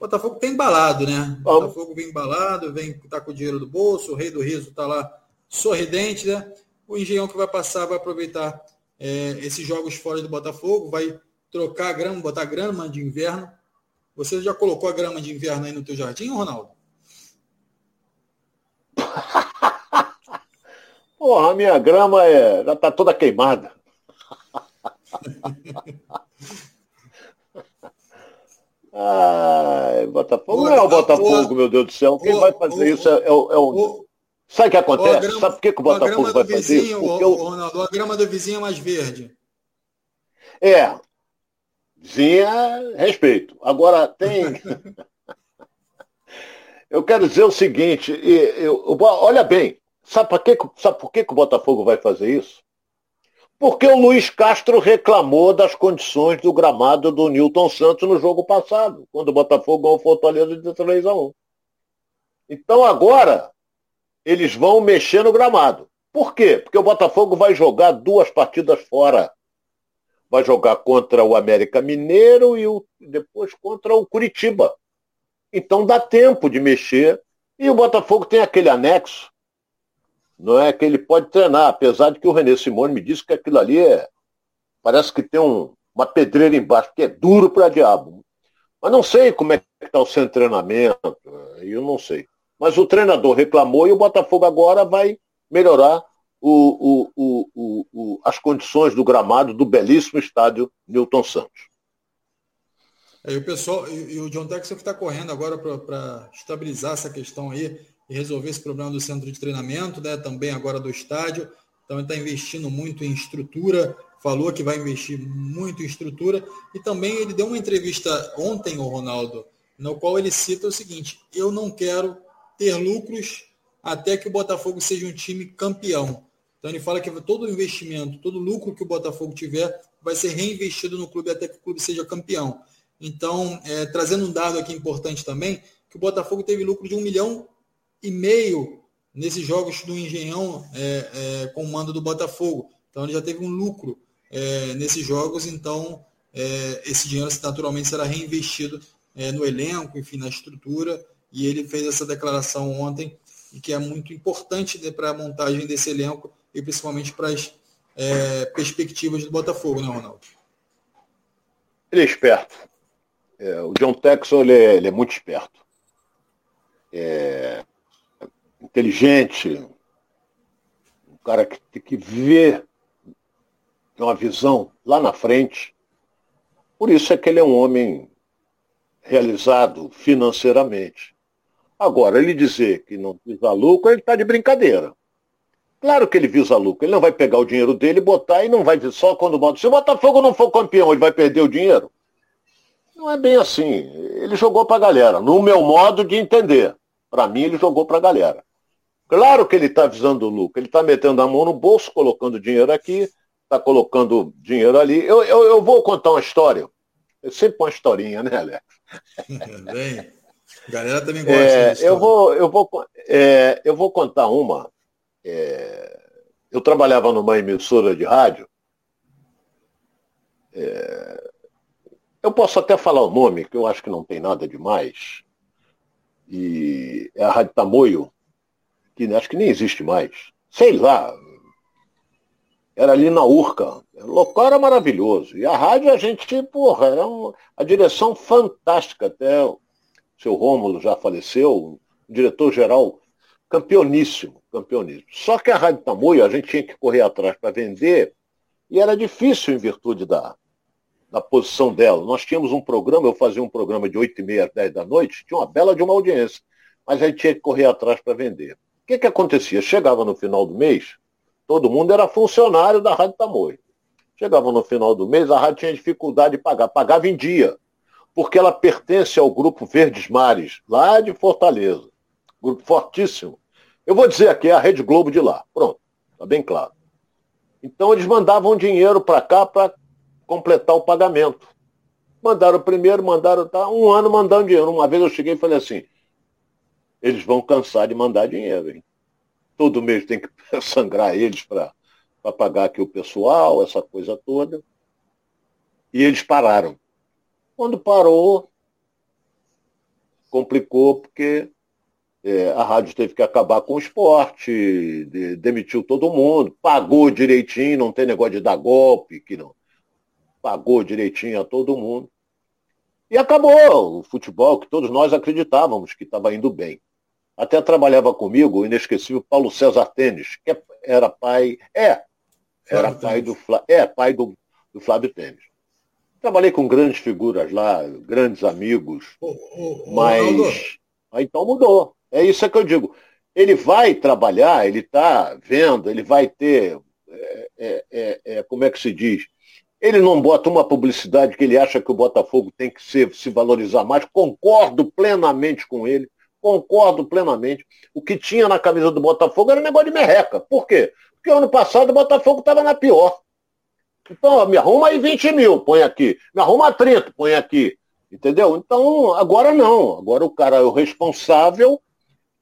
S1: Botafogo tem embalado, né? Botafogo vem embalado, vem tá com o dinheiro do bolso, o rei do riso tá lá sorridente, né? O engenhão que vai passar vai aproveitar é, esses jogos fora do Botafogo, vai trocar a grama, botar grama de inverno. Você já colocou a grama de inverno aí no teu jardim, Ronaldo? [laughs]
S2: Porra, a minha grama é, já está toda queimada. [laughs] Botafogo. Não é o Botafogo, meu Deus do céu. Quem vai fazer isso é, é, é o. Sabe o que acontece? Grama, Sabe por que, que o Botafogo vai
S1: vizinho,
S2: fazer isso?
S1: Porque o, Ronaldo, a grama do vizinho é mais verde.
S2: É. Vinha respeito. Agora tem. [laughs] eu quero dizer o seguinte, eu, eu, olha bem, sabe, por que, sabe por que, que o Botafogo vai fazer isso? Porque o Luiz Castro reclamou das condições do gramado do Newton Santos no jogo passado, quando o Botafogo ganhou o Fortaleza de 3 a 1. Então agora eles vão mexer no gramado. Por quê? Porque o Botafogo vai jogar duas partidas fora. Vai jogar contra o América Mineiro e o, depois contra o Curitiba. Então dá tempo de mexer. E o Botafogo tem aquele anexo não é que ele pode treinar, apesar de que o René Simone me disse que aquilo ali é. Parece que tem um, uma pedreira embaixo, que é duro para diabo. Mas não sei como é que está o seu treinamento, eu não sei. Mas o treinador reclamou e o Botafogo agora vai melhorar o, o, o, as condições do gramado do belíssimo estádio Newton Santos.
S1: É, e o pessoal, e, e o John Texas que está correndo agora para estabilizar essa questão aí e resolver esse problema do centro de treinamento, né? também agora do estádio. Então ele está investindo muito em estrutura, falou que vai investir muito em estrutura. E também ele deu uma entrevista ontem, o Ronaldo, no qual ele cita o seguinte: eu não quero ter lucros até que o Botafogo seja um time campeão. Então ele fala que todo investimento, todo lucro que o Botafogo tiver vai ser reinvestido no clube até que o clube seja campeão. Então, é, trazendo um dado aqui importante também, que o Botafogo teve lucro de um milhão e meio nesses jogos do Engenhão é, é, com o mando do Botafogo. Então ele já teve um lucro é, nesses jogos, então é, esse dinheiro naturalmente será reinvestido é, no elenco, enfim, na estrutura, e ele fez essa declaração ontem, que é muito importante né, para a montagem desse elenco e principalmente para as é, perspectivas do Botafogo, né, Ronaldo?
S2: Ele é esperto. o John Texel ele é, ele muito esperto. É, inteligente, um cara que tem que ver, tem uma visão lá na frente. Por isso é que ele é um homem realizado financeiramente. Agora, ele dizer que não visa lucro, ele está de brincadeira. Claro que ele visa lucro. Ele não vai pegar o dinheiro dele, botar e não vai só quando bota. Se o Botafogo não for campeão, ele vai perder o dinheiro? Não é bem assim. Ele jogou para a galera, no meu modo de entender. Para mim, ele jogou para a galera. Claro que ele está visando o lucro, ele está metendo a mão no bolso, colocando dinheiro aqui, está colocando dinheiro ali. Eu, eu, eu, vou contar uma história. É sempre uma historinha, né, Alex? [laughs]
S1: Bem, a galera também gosta
S2: é, eu vou, eu, vou, é, eu vou contar uma. É, eu trabalhava numa emissora de rádio. É, eu posso até falar o nome, que eu acho que não tem nada demais. E é a Rádio Tamoio, que acho que nem existe mais. Sei lá. Era ali na Urca. O local era maravilhoso. E a rádio, a gente, porra, era uma, a direção fantástica. Até o seu Rômulo já faleceu, diretor-geral campeoníssimo, campeoníssimo. Só que a Rádio Tamoio, a gente tinha que correr atrás para vender, e era difícil em virtude da, da posição dela. Nós tínhamos um programa, eu fazia um programa de 8 e meia às 10 da noite, tinha uma bela de uma audiência, mas a gente tinha que correr atrás para vender que, que acontecia? Chegava no final do mês, todo mundo era funcionário da Rádio Tamoio. Chegava no final do mês, a rádio tinha dificuldade de pagar. Pagava em dia, porque ela pertence ao grupo Verdes Mares, lá de Fortaleza. Grupo fortíssimo. Eu vou dizer aqui, é a Rede Globo de lá. Pronto, está bem claro. Então eles mandavam dinheiro para cá para completar o pagamento. Mandaram primeiro, mandaram tá, um ano mandando dinheiro. Uma vez eu cheguei e falei assim, eles vão cansar de mandar dinheiro. Hein? Todo mês tem que [laughs] sangrar eles para pagar aqui o pessoal, essa coisa toda. E eles pararam. Quando parou, complicou porque é, a rádio teve que acabar com o esporte, de, demitiu todo mundo, pagou direitinho, não tem negócio de dar golpe, que não. Pagou direitinho a todo mundo. E acabou o futebol, que todos nós acreditávamos que estava indo bem. Até trabalhava comigo o inesquecível Paulo César Tênis, que era pai, é, era pai do, é, pai do, do Flávio Tênis. Trabalhei com grandes figuras lá, grandes amigos, mas então mudou. É isso que eu digo. Ele vai trabalhar, ele está vendo, ele vai ter, é, é, é, é, como é que se diz? Ele não bota uma publicidade que ele acha que o Botafogo tem que ser, se valorizar mais. Concordo plenamente com ele. Concordo plenamente. O que tinha na camisa do Botafogo era um negócio de merreca. Por quê? Porque ano passado o Botafogo estava na pior. Então, me arruma aí 20 mil, põe aqui. Me arruma 30, põe aqui. Entendeu? Então, agora não. Agora o cara é o responsável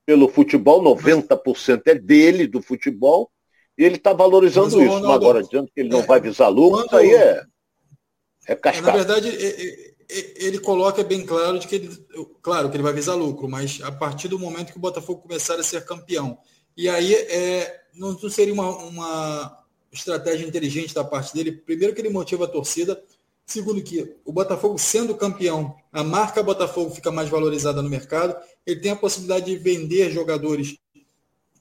S2: pelo futebol, 90% é dele, do futebol, e ele está valorizando isso. Ronaldo, agora, dizendo que ele não é, vai visar lucro, isso aí é, é cascata.
S1: Na verdade, ele coloca bem claro de que ele, claro que ele vai visar lucro, mas a partir do momento que o Botafogo começar a ser campeão. E aí é, não, seria uma, uma estratégia inteligente da parte dele. Primeiro que ele motiva a torcida, Segundo que o Botafogo sendo campeão, a marca Botafogo fica mais valorizada no mercado, ele tem a possibilidade de vender jogadores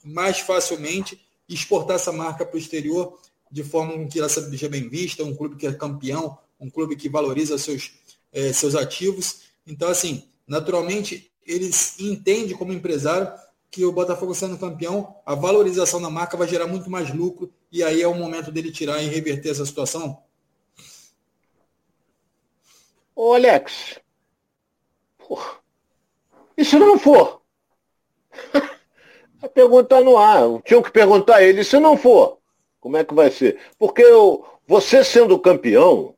S1: mais facilmente exportar essa marca para o exterior de forma que ela seja bem vista, um clube que é campeão, um clube que valoriza seus, é, seus ativos. Então, assim, naturalmente, eles entendem como empresário que o Botafogo sendo campeão, a valorização da marca vai gerar muito mais lucro e aí é o momento dele tirar e reverter essa situação?
S2: Ô, Alex, porra, e se não for? [laughs] a pergunta no ar. Tinham que perguntar a ele, e se não for? Como é que vai ser? Porque eu, você sendo campeão,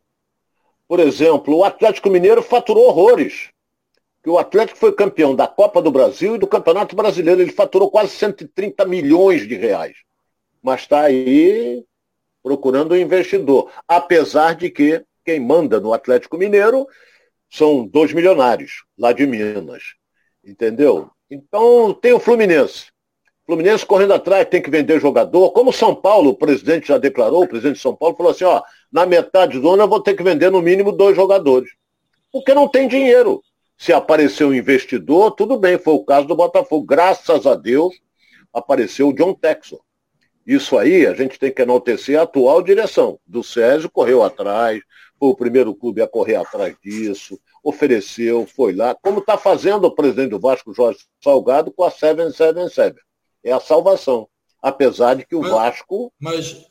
S2: por exemplo, o Atlético Mineiro faturou horrores. Que o Atlético foi campeão da Copa do Brasil e do Campeonato Brasileiro. Ele faturou quase 130 milhões de reais. Mas está aí procurando um investidor. Apesar de que quem manda no Atlético Mineiro são dois milionários lá de Minas. Entendeu? Então tem o Fluminense. Fluminense correndo atrás, tem que vender jogador. Como São Paulo, o presidente já declarou, o presidente de São Paulo falou assim, ó, na metade do ano eu vou ter que vender no mínimo dois jogadores. Porque não tem dinheiro. Se apareceu um investidor, tudo bem, foi o caso do Botafogo. Graças a Deus apareceu o John Texon. Isso aí a gente tem que enaltecer a atual direção. Do Césio correu atrás, foi o primeiro clube a correr atrás disso, ofereceu, foi lá, como está fazendo o presidente do Vasco, Jorge Salgado, com a 777. É a salvação. Apesar de que o mas, Vasco.
S1: Mas,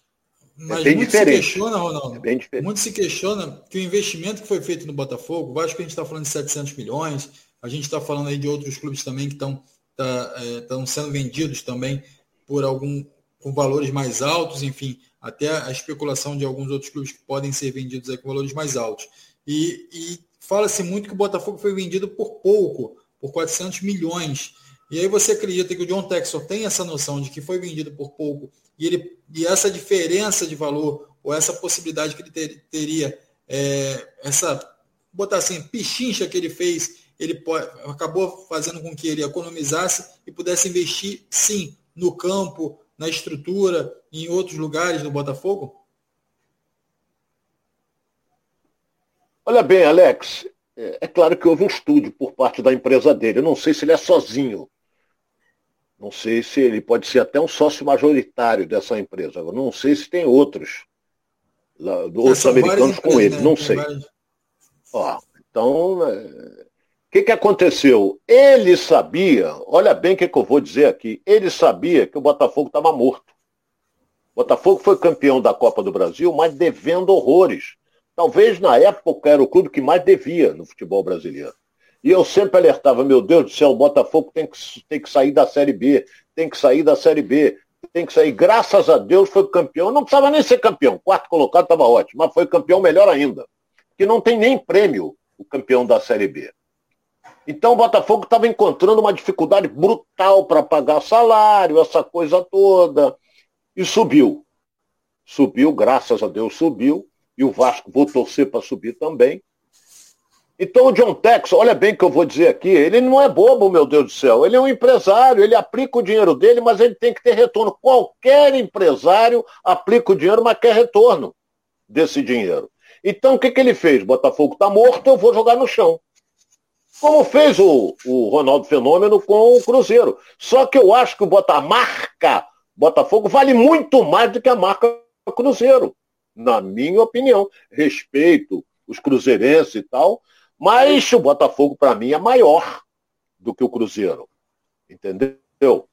S1: mas é bem muito diferente. se questiona, Ronaldo. É. Muito se questiona que o investimento que foi feito no Botafogo, o Vasco a gente está falando de 700 milhões, a gente está falando aí de outros clubes também que estão tá, é, sendo vendidos também por algum com valores mais altos, enfim até a especulação de alguns outros clubes que podem ser vendidos com valores mais altos. E, e fala-se muito que o Botafogo foi vendido por pouco, por 400 milhões. E aí você acredita que o John Texor tem essa noção de que foi vendido por pouco e, ele, e essa diferença de valor, ou essa possibilidade que ele ter, teria, é, essa, botar assim, pichincha que ele fez, ele acabou fazendo com que ele economizasse e pudesse investir, sim, no campo, na estrutura, em outros lugares do Botafogo?
S2: Olha bem, Alex, é, é claro que houve um estudo por parte da empresa dele. Eu não sei se ele é sozinho. Não sei se ele pode ser até um sócio majoritário dessa empresa. Eu não sei se tem outros, lá, outros americanos com ele. Né? Não sei. Ó, então, é, o que, que aconteceu? Ele sabia, olha bem o que, que eu vou dizer aqui, ele sabia que o Botafogo estava morto. O Botafogo foi campeão da Copa do Brasil, mas devendo horrores. Talvez na época era o clube que mais devia no futebol brasileiro. E eu sempre alertava, meu Deus do céu, o Botafogo tem que, tem que sair da Série B, tem que sair da Série B, tem que sair. Graças a Deus foi campeão. Não precisava nem ser campeão. Quarto colocado estava ótimo, mas foi campeão melhor ainda. Que não tem nem prêmio o campeão da Série B. Então o Botafogo estava encontrando uma dificuldade brutal para pagar salário, essa coisa toda. E subiu. Subiu, graças a Deus subiu. E o Vasco vou torcer para subir também. Então o John Tex, olha bem o que eu vou dizer aqui, ele não é bobo, meu Deus do céu. Ele é um empresário, ele aplica o dinheiro dele, mas ele tem que ter retorno. Qualquer empresário aplica o dinheiro, mas quer retorno desse dinheiro. Então o que, que ele fez? Botafogo está morto, eu vou jogar no chão como fez o, o Ronaldo Fenômeno com o Cruzeiro. Só que eu acho que o Bota, marca Botafogo vale muito mais do que a marca Cruzeiro, na minha opinião. Respeito os cruzeirenses e tal, mas o Botafogo, para mim, é maior do que o Cruzeiro. Entendeu?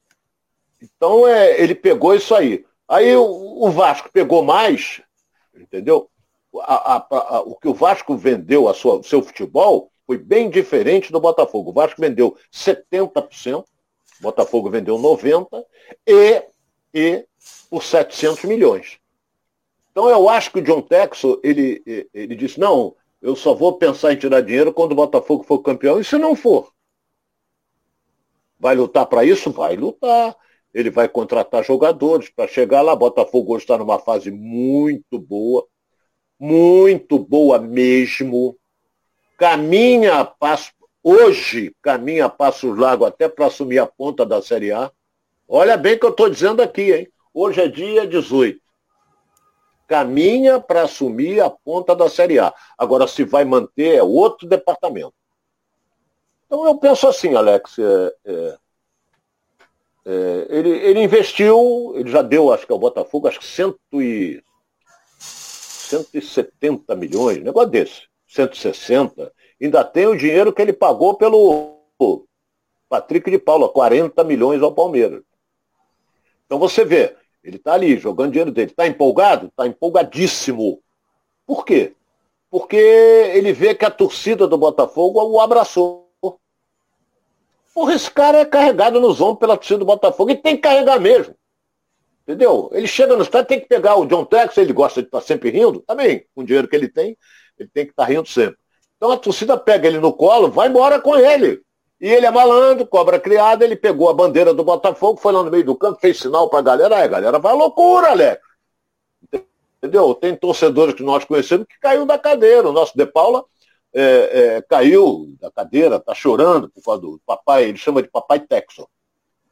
S2: Então é, ele pegou isso aí. Aí o, o Vasco pegou mais, entendeu? a, a, a, o que o Vasco vendeu, a sua, seu futebol, foi bem diferente do Botafogo. O Vasco vendeu 70%, o Botafogo vendeu 90% e, e por 700 milhões. Então eu acho que o John Texo, ele, ele disse, não, eu só vou pensar em tirar dinheiro quando o Botafogo for campeão, e se não for? Vai lutar para isso? Vai lutar. Ele vai contratar jogadores para chegar lá. Botafogo hoje está numa fase muito boa, muito boa mesmo. Caminha a passo, hoje caminha a passos largos até para assumir a ponta da Série A. Olha bem o que eu estou dizendo aqui, hein? Hoje é dia 18 caminha para assumir a ponta da Série A. Agora, se vai manter, é outro departamento. Então, eu penso assim, Alex. É, é, é, ele, ele investiu, ele já deu, acho que ao Botafogo, acho que cento e, 170 milhões, negócio desse. 160. Ainda tem o dinheiro que ele pagou pelo Patrick de Paula, 40 milhões ao Palmeiras. Então você vê, ele está ali jogando dinheiro dele. Está empolgado? Está empolgadíssimo. Por quê? Porque ele vê que a torcida do Botafogo o abraçou. Porra, esse cara é carregado nos ombros pela torcida do Botafogo e tem que carregar mesmo. Entendeu? Ele chega no estádio, tem que pegar o John Tex, ele gosta de estar sempre rindo, também, com o dinheiro que ele tem, ele tem que estar rindo sempre. Então a torcida pega ele no colo, vai embora com ele. E ele é malandro, cobra criada, ele pegou a bandeira do Botafogo, foi lá no meio do campo, fez sinal pra galera, aí a galera vai loucura, Alex. Entendeu? Tem torcedores que nós conhecemos que caiu da cadeira. O nosso De Paula é, é, caiu da cadeira, tá chorando por causa do papai, ele chama de papai Texo.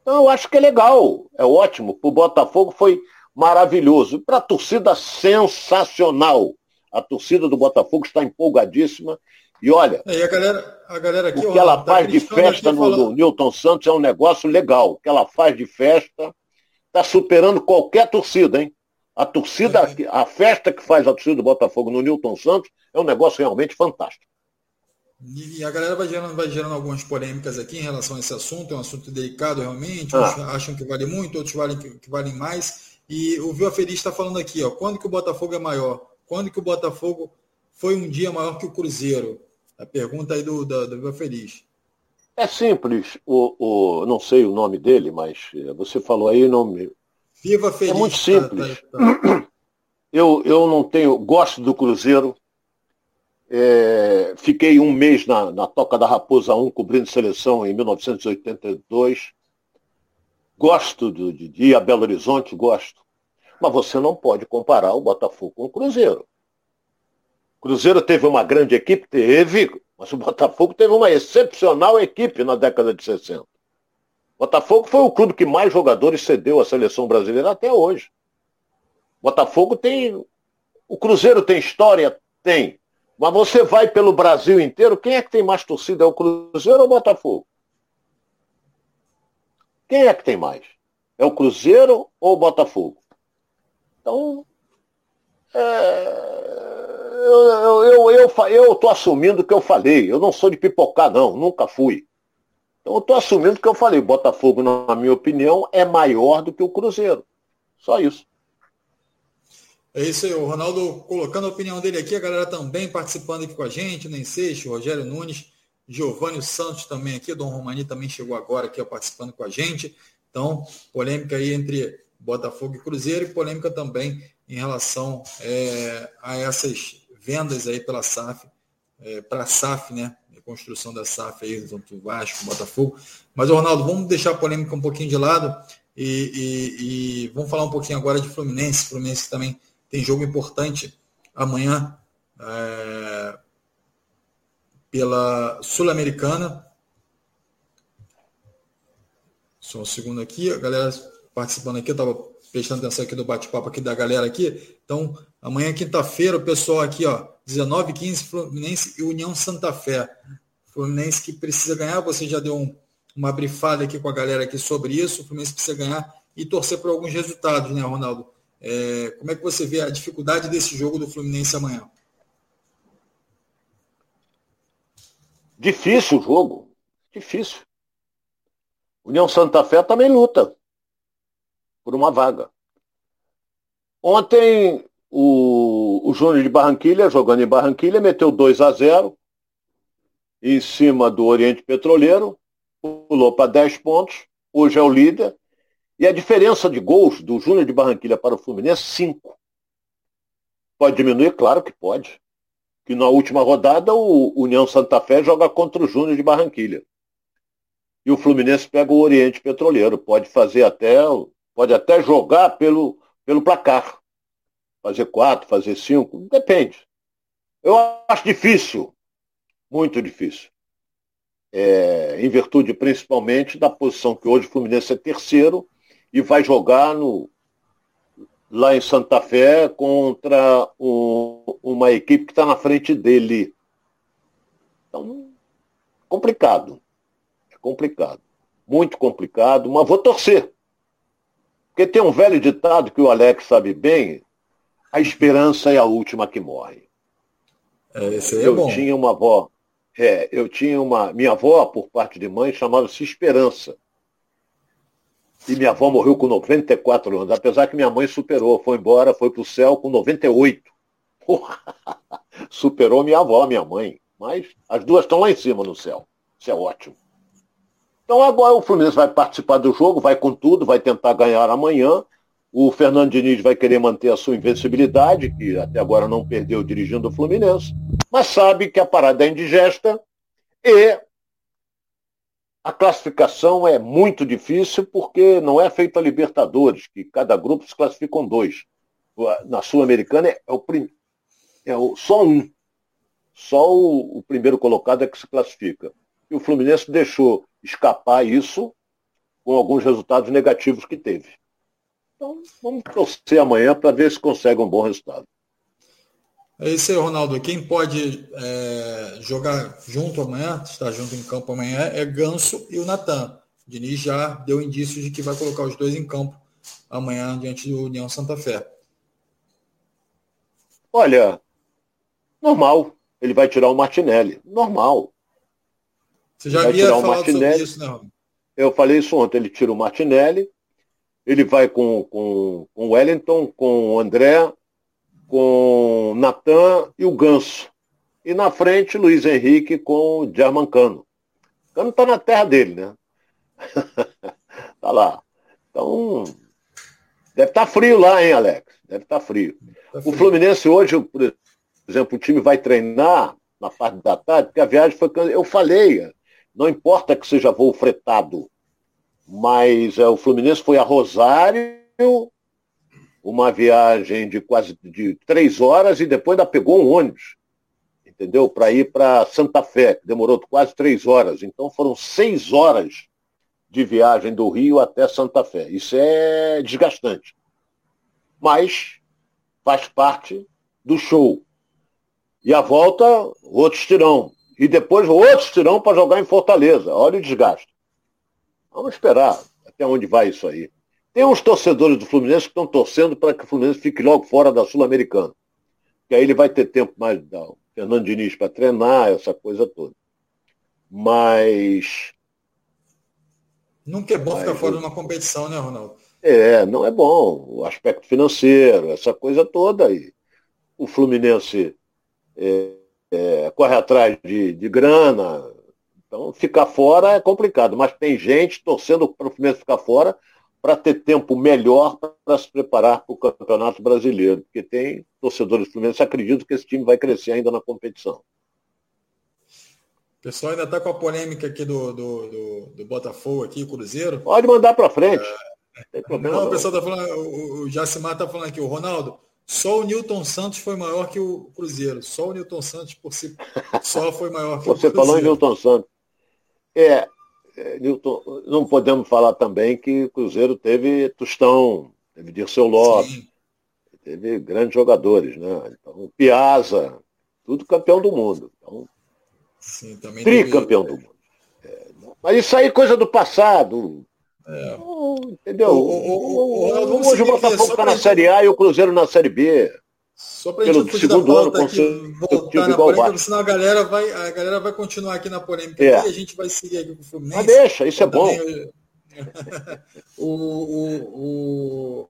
S2: Então eu acho que é legal, é ótimo. Pro Botafogo foi maravilhoso. Para a torcida, sensacional. A torcida do Botafogo está empolgadíssima e olha,
S1: e a galera, a galera aqui,
S2: o que ela tá faz de festa no, no, Newton Santos é um negócio legal. O que ela faz de festa está superando qualquer torcida, hein? A torcida, é. a festa que faz a torcida do Botafogo no Newton Santos é um negócio realmente fantástico.
S1: E a galera vai gerando, vai gerando algumas polêmicas aqui em relação a esse assunto, é um assunto delicado realmente, uns ah. acham que vale muito, outros valem que, que valem mais. E o Viu Feliz está falando aqui, ó, quando que o Botafogo é maior? Quando que o Botafogo foi um dia maior que o Cruzeiro? A pergunta aí do, do, do Viva Feliz.
S2: É simples, o, o, não sei o nome dele, mas eh, você falou aí, não me.
S1: Viva Feliz.
S2: É muito simples. Tá, tá, tá. [clears throat] Eu, eu não tenho. Gosto do Cruzeiro. É, fiquei um mês na, na Toca da Raposa 1, cobrindo seleção em 1982. Gosto do, de, de ir a Belo Horizonte, gosto. Mas você não pode comparar o Botafogo com o Cruzeiro. Cruzeiro teve uma grande equipe? Teve, mas o Botafogo teve uma excepcional equipe na década de 60. O Botafogo foi o clube que mais jogadores cedeu à seleção brasileira até hoje. Botafogo tem. O Cruzeiro tem história? Tem. Mas você vai pelo Brasil inteiro, quem é que tem mais torcida? É o Cruzeiro ou o Botafogo? Quem é que tem mais? É o Cruzeiro ou o Botafogo? Então, é eu, eu, eu, eu tô assumindo o que eu falei. Eu não sou de pipocar, não. Nunca fui. Então eu estou assumindo o que eu falei. Botafogo, na minha opinião, é maior do que o Cruzeiro. Só isso.
S1: É isso aí, o Ronaldo colocando a opinião dele aqui, a galera também participando aqui com a gente, Nem Seixo, Rogério Nunes, Giovanni Santos também aqui, Dom Romani também chegou agora aqui ó, participando com a gente. Então, polêmica aí entre Botafogo e Cruzeiro e polêmica também em relação é, a essas vendas aí pela SAF, é, para a SAF, né? Construção da SAF aí, tanto Vasco, Botafogo. Mas, Ronaldo, vamos deixar a polêmica um pouquinho de lado e, e, e vamos falar um pouquinho agora de Fluminense. Fluminense também tem jogo importante amanhã é, pela Sul-Americana. Só um segundo aqui, a galera participando aqui, eu estava prestando atenção aqui do bate-papo aqui da galera aqui. Então, amanhã, quinta-feira, o pessoal aqui, ó, 19 15 Fluminense e União Santa Fé. Fluminense que precisa ganhar, você já deu um, uma brifada aqui com a galera aqui sobre isso. O Fluminense precisa ganhar e torcer por alguns resultados, né, Ronaldo? É, como é que você vê a dificuldade desse jogo do Fluminense amanhã?
S2: Difícil o jogo. Difícil. União Santa Fé também luta por uma vaga. Ontem o, o Júnior de Barranquilha, jogando em Barranquilha, meteu 2 a 0 em cima do Oriente Petroleiro, pulou para 10 pontos, hoje é o líder, e a diferença de gols do Júnior de Barranquilha para o Fluminense, 5. Pode diminuir? Claro que pode. Que na última rodada o União Santa Fé joga contra o Júnior de Barranquilha. E o Fluminense pega o Oriente Petroleiro. Pode fazer até, pode até jogar pelo, pelo placar. Fazer quatro, fazer cinco, depende. Eu acho difícil, muito difícil. É, em virtude principalmente da posição que hoje o Fluminense é terceiro e vai jogar no, lá em Santa Fé contra um, uma equipe que está na frente dele. Então, complicado. É complicado. Muito complicado, mas vou torcer. Porque tem um velho ditado que o Alex sabe bem, a esperança é a última que morre.
S1: É, esse aí é
S2: eu
S1: bom.
S2: tinha uma avó, é, eu tinha uma, minha avó, por parte de mãe, chamava-se Esperança. E minha avó morreu com 94 anos, apesar que minha mãe superou, foi embora, foi para o céu com 98. Porra, [laughs] superou minha avó, minha mãe. Mas as duas estão lá em cima no céu. Isso é ótimo. Então agora o Fluminense vai participar do jogo, vai com tudo, vai tentar ganhar amanhã. O Fernando Diniz vai querer manter a sua invencibilidade, que até agora não perdeu dirigindo o Fluminense, mas sabe que a parada é indigesta e a classificação é muito difícil porque não é feita a Libertadores, que cada grupo se classificam dois. Na Sul-Americana é, o, é o, só um. Só o, o primeiro colocado é que se classifica. E o Fluminense deixou escapar isso com alguns resultados negativos que teve. Então, vamos torcer amanhã para ver se consegue um bom resultado.
S1: É isso aí, Ronaldo. Quem pode é, jogar junto amanhã, estar junto em campo amanhã, é Ganso e o Natan. O Diniz já deu indícios de que vai colocar os dois em campo amanhã diante do União Santa Fé.
S2: Olha, normal. Ele vai tirar o Martinelli. Normal.
S1: Você já havia falado sobre isso, né?
S2: Eu falei isso ontem. Ele tira o Martinelli, ele vai com, com, com o Wellington, com o André, com o Natan e o Ganso. E na frente, Luiz Henrique com o Germancano. Cano está na terra dele, né? [laughs] tá lá. Então, deve estar tá frio lá, hein, Alex? Deve estar tá frio. Tá frio. O Fluminense hoje, por exemplo, o time vai treinar na parte da tarde, porque a viagem foi. Eu falei, não importa que seja voo fretado, mas é, o Fluminense foi a Rosário, uma viagem de quase de três horas e depois ainda pegou um ônibus, entendeu? Para ir para Santa Fé, que demorou quase três horas. Então foram seis horas de viagem do Rio até Santa Fé. Isso é desgastante. Mas faz parte do show. E a volta, outro estirão. E depois outro estirão para jogar em Fortaleza. Olha o desgaste. Vamos esperar até onde vai isso aí. Tem uns torcedores do Fluminense que estão torcendo para que o Fluminense fique logo fora da Sul-Americana. Que aí ele vai ter tempo mais da Fernando Diniz para treinar, essa coisa toda. Mas.
S1: Nunca é bom Mas, ficar fora de uma competição, né, Ronaldo?
S2: É, não é bom. O aspecto financeiro, essa coisa toda aí. O Fluminense é, é, corre atrás de, de grana, então, ficar fora é complicado, mas tem gente torcendo para o Fluminense ficar fora para ter tempo melhor para se preparar para o Campeonato Brasileiro, porque tem torcedores do Fluminense que acreditam que esse time vai crescer ainda na competição.
S1: O pessoal ainda está com a polêmica aqui do, do, do, do Botafogo, aqui, Cruzeiro.
S2: Pode mandar para frente.
S1: É... Problema, não, o pessoal está falando, o, o Jacimar está falando aqui, o Ronaldo, só o Newton Santos foi maior que o Cruzeiro. Só o Newton Santos por si só foi maior que
S2: Você o
S1: Cruzeiro.
S2: Você falou em Newton Santos. É, é, Newton, não podemos falar também que o Cruzeiro teve Tostão, teve Dirceu Lopes, Sim. teve grandes jogadores, né? Então, Piazza, tudo campeão do mundo. Então,
S1: Sim, também
S2: tricampeão teve... do mundo. É, mas isso aí é coisa do passado. É. entendeu? O, o, o, hoje o Botafogo está na Série A e o Cruzeiro na Série B.
S1: Só para a gente fugir da pauta aqui, voltar na polêmica, senão a galera, vai, a galera vai continuar aqui na polêmica é. e a gente vai seguir aqui com o Fluminense.
S2: Mas deixa, isso é bom. [laughs]
S1: o, o, o,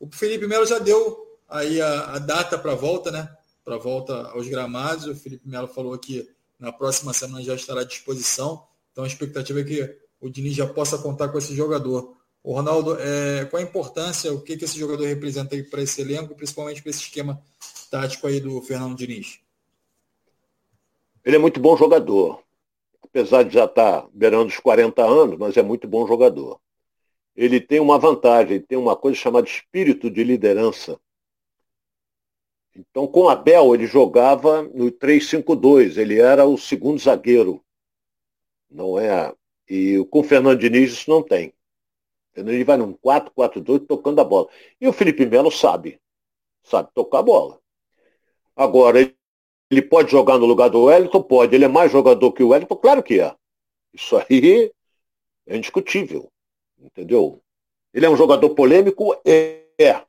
S1: o Felipe Melo já deu aí a, a data para a volta, né? Para a volta aos gramados. O Felipe Melo falou que na próxima semana já estará à disposição. Então a expectativa é que o Diniz já possa contar com esse jogador. O Ronaldo, é, qual a importância, o que, que esse jogador representa para esse elenco, principalmente para esse esquema tático aí do Fernando Diniz?
S2: Ele é muito bom jogador. Apesar de já estar tá beirando os 40 anos, mas é muito bom jogador. Ele tem uma vantagem, tem uma coisa chamada espírito de liderança. Então, com Abel, ele jogava no 3-5-2, ele era o segundo zagueiro. Não é. E com o Fernando Diniz isso não tem. Ele vai num 4-4-2 tocando a bola. E o Felipe Melo sabe. Sabe tocar a bola. Agora, ele pode jogar no lugar do Wellington? Pode. Ele é mais jogador que o Wellington? Claro que é. Isso aí é indiscutível. Entendeu? Ele é um jogador polêmico? É.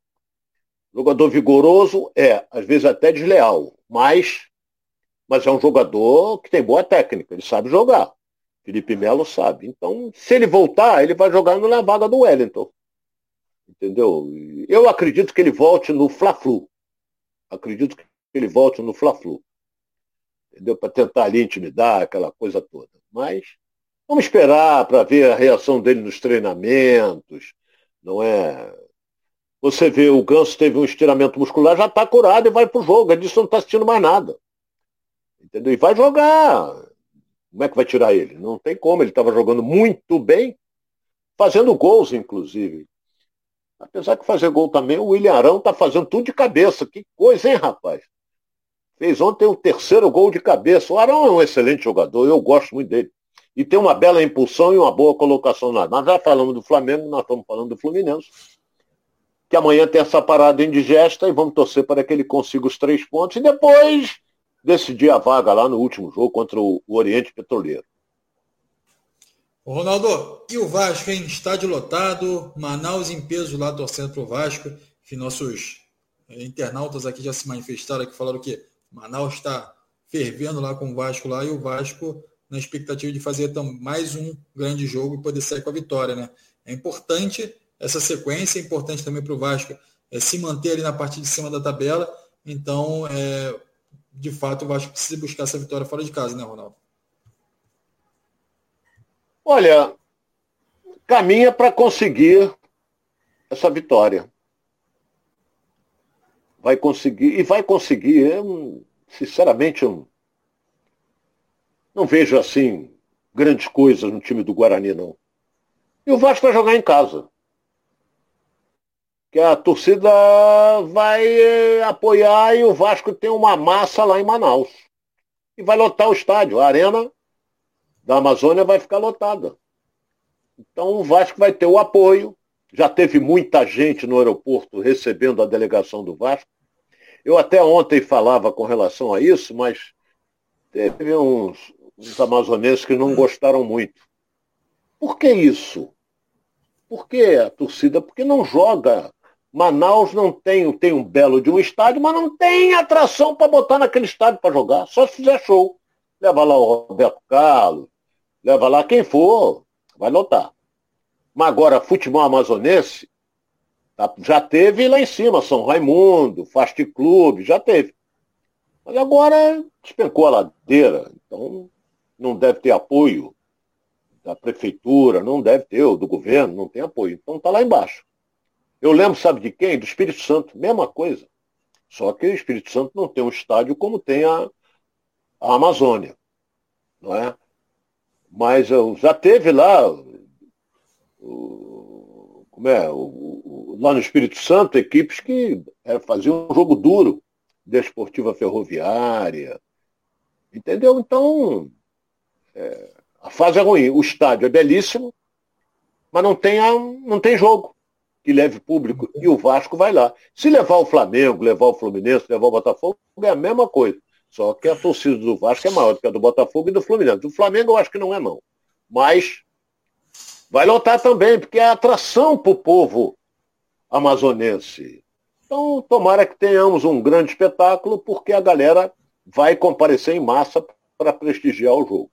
S2: Jogador vigoroso? É. Às vezes até desleal. Mas, mas é um jogador que tem boa técnica. Ele sabe jogar. Felipe Melo sabe. Então, se ele voltar, ele vai jogar na vaga do Wellington. Entendeu? Eu acredito que ele volte no Fla-Flu. Acredito que ele volte no Fla-Flu. Entendeu? Para tentar ali intimidar, aquela coisa toda. Mas vamos esperar para ver a reação dele nos treinamentos. Não é. Você vê, o Ganso teve um estiramento muscular, já está curado e vai para o jogo. Ele disse não está assistindo mais nada. Entendeu? E vai jogar. Como é que vai tirar ele? Não tem como, ele estava jogando muito bem, fazendo gols, inclusive. Apesar de fazer gol também, o William Arão está fazendo tudo de cabeça. Que coisa, hein, rapaz? Fez ontem o terceiro gol de cabeça. O Arão é um excelente jogador, eu gosto muito dele. E tem uma bela impulsão e uma boa colocação na. Nós já falamos do Flamengo, nós estamos falando do Fluminense. Que amanhã tem essa parada indigesta e vamos torcer para que ele consiga os três pontos. E depois decidir a vaga lá no último jogo contra o, Oriente Petroleiro.
S1: Ronaldo, e o Vasco, hein? Estádio lotado, Manaus em peso lá torcendo para o Vasco. Que nossos eh, internautas aqui já se manifestaram, que falaram que Manaus está fervendo lá com o Vasco lá e o Vasco na expectativa de fazer mais um grande jogo e poder sair com a vitória, né? É importante essa sequência, é importante também para o Vasco é, se manter ali na parte de cima da tabela. Então, é, de fato, o Vasco precisa buscar essa vitória fora de casa, né, Ronaldo?
S2: Olha, caminha para conseguir essa vitória. Vai conseguir, e vai conseguir. Eu, sinceramente, eu não vejo assim grandes coisas no time do Guarani, não. E o Vasco vai jogar em casa que a torcida vai eh, apoiar e o Vasco tem uma massa lá em Manaus. E vai lotar o estádio. A arena da Amazônia vai ficar lotada. Então o Vasco vai ter o apoio. Já teve muita gente no aeroporto recebendo a delegação do Vasco. Eu até ontem falava com relação a isso, mas teve uns, uns amazonenses que não gostaram muito. Por que isso? Por que a torcida? Porque não joga Manaus não tem, tem um belo de um estádio, mas não tem atração para botar naquele estádio para jogar. Só se fizer show. Leva lá o Roberto Carlos, leva lá quem for, vai lotar. Mas agora, futebol amazonense, tá, já teve lá em cima, São Raimundo, Fast Clube, já teve. Mas agora despencou a ladeira, então não deve ter apoio da prefeitura, não deve ter, ou do governo, não tem apoio. Então está lá embaixo. Eu lembro, sabe de quem? Do Espírito Santo, mesma coisa. Só que o Espírito Santo não tem um estádio como tem a, a Amazônia, não é? Mas eu, já teve lá, o, como é, o, lá no Espírito Santo, equipes que é, faziam um jogo duro, desportiva ferroviária, entendeu? Então, é, a fase é ruim. O estádio é belíssimo, mas não tem, a, não tem jogo que leve público e o Vasco vai lá. Se levar o Flamengo, levar o Fluminense, levar o Botafogo, é a mesma coisa. Só que a torcida do Vasco é maior do que a do Botafogo e do Fluminense. Do Flamengo eu acho que não é não. Mas vai lotar também, porque é atração para o povo amazonense. Então, tomara que tenhamos um grande espetáculo, porque a galera vai comparecer em massa para prestigiar o jogo.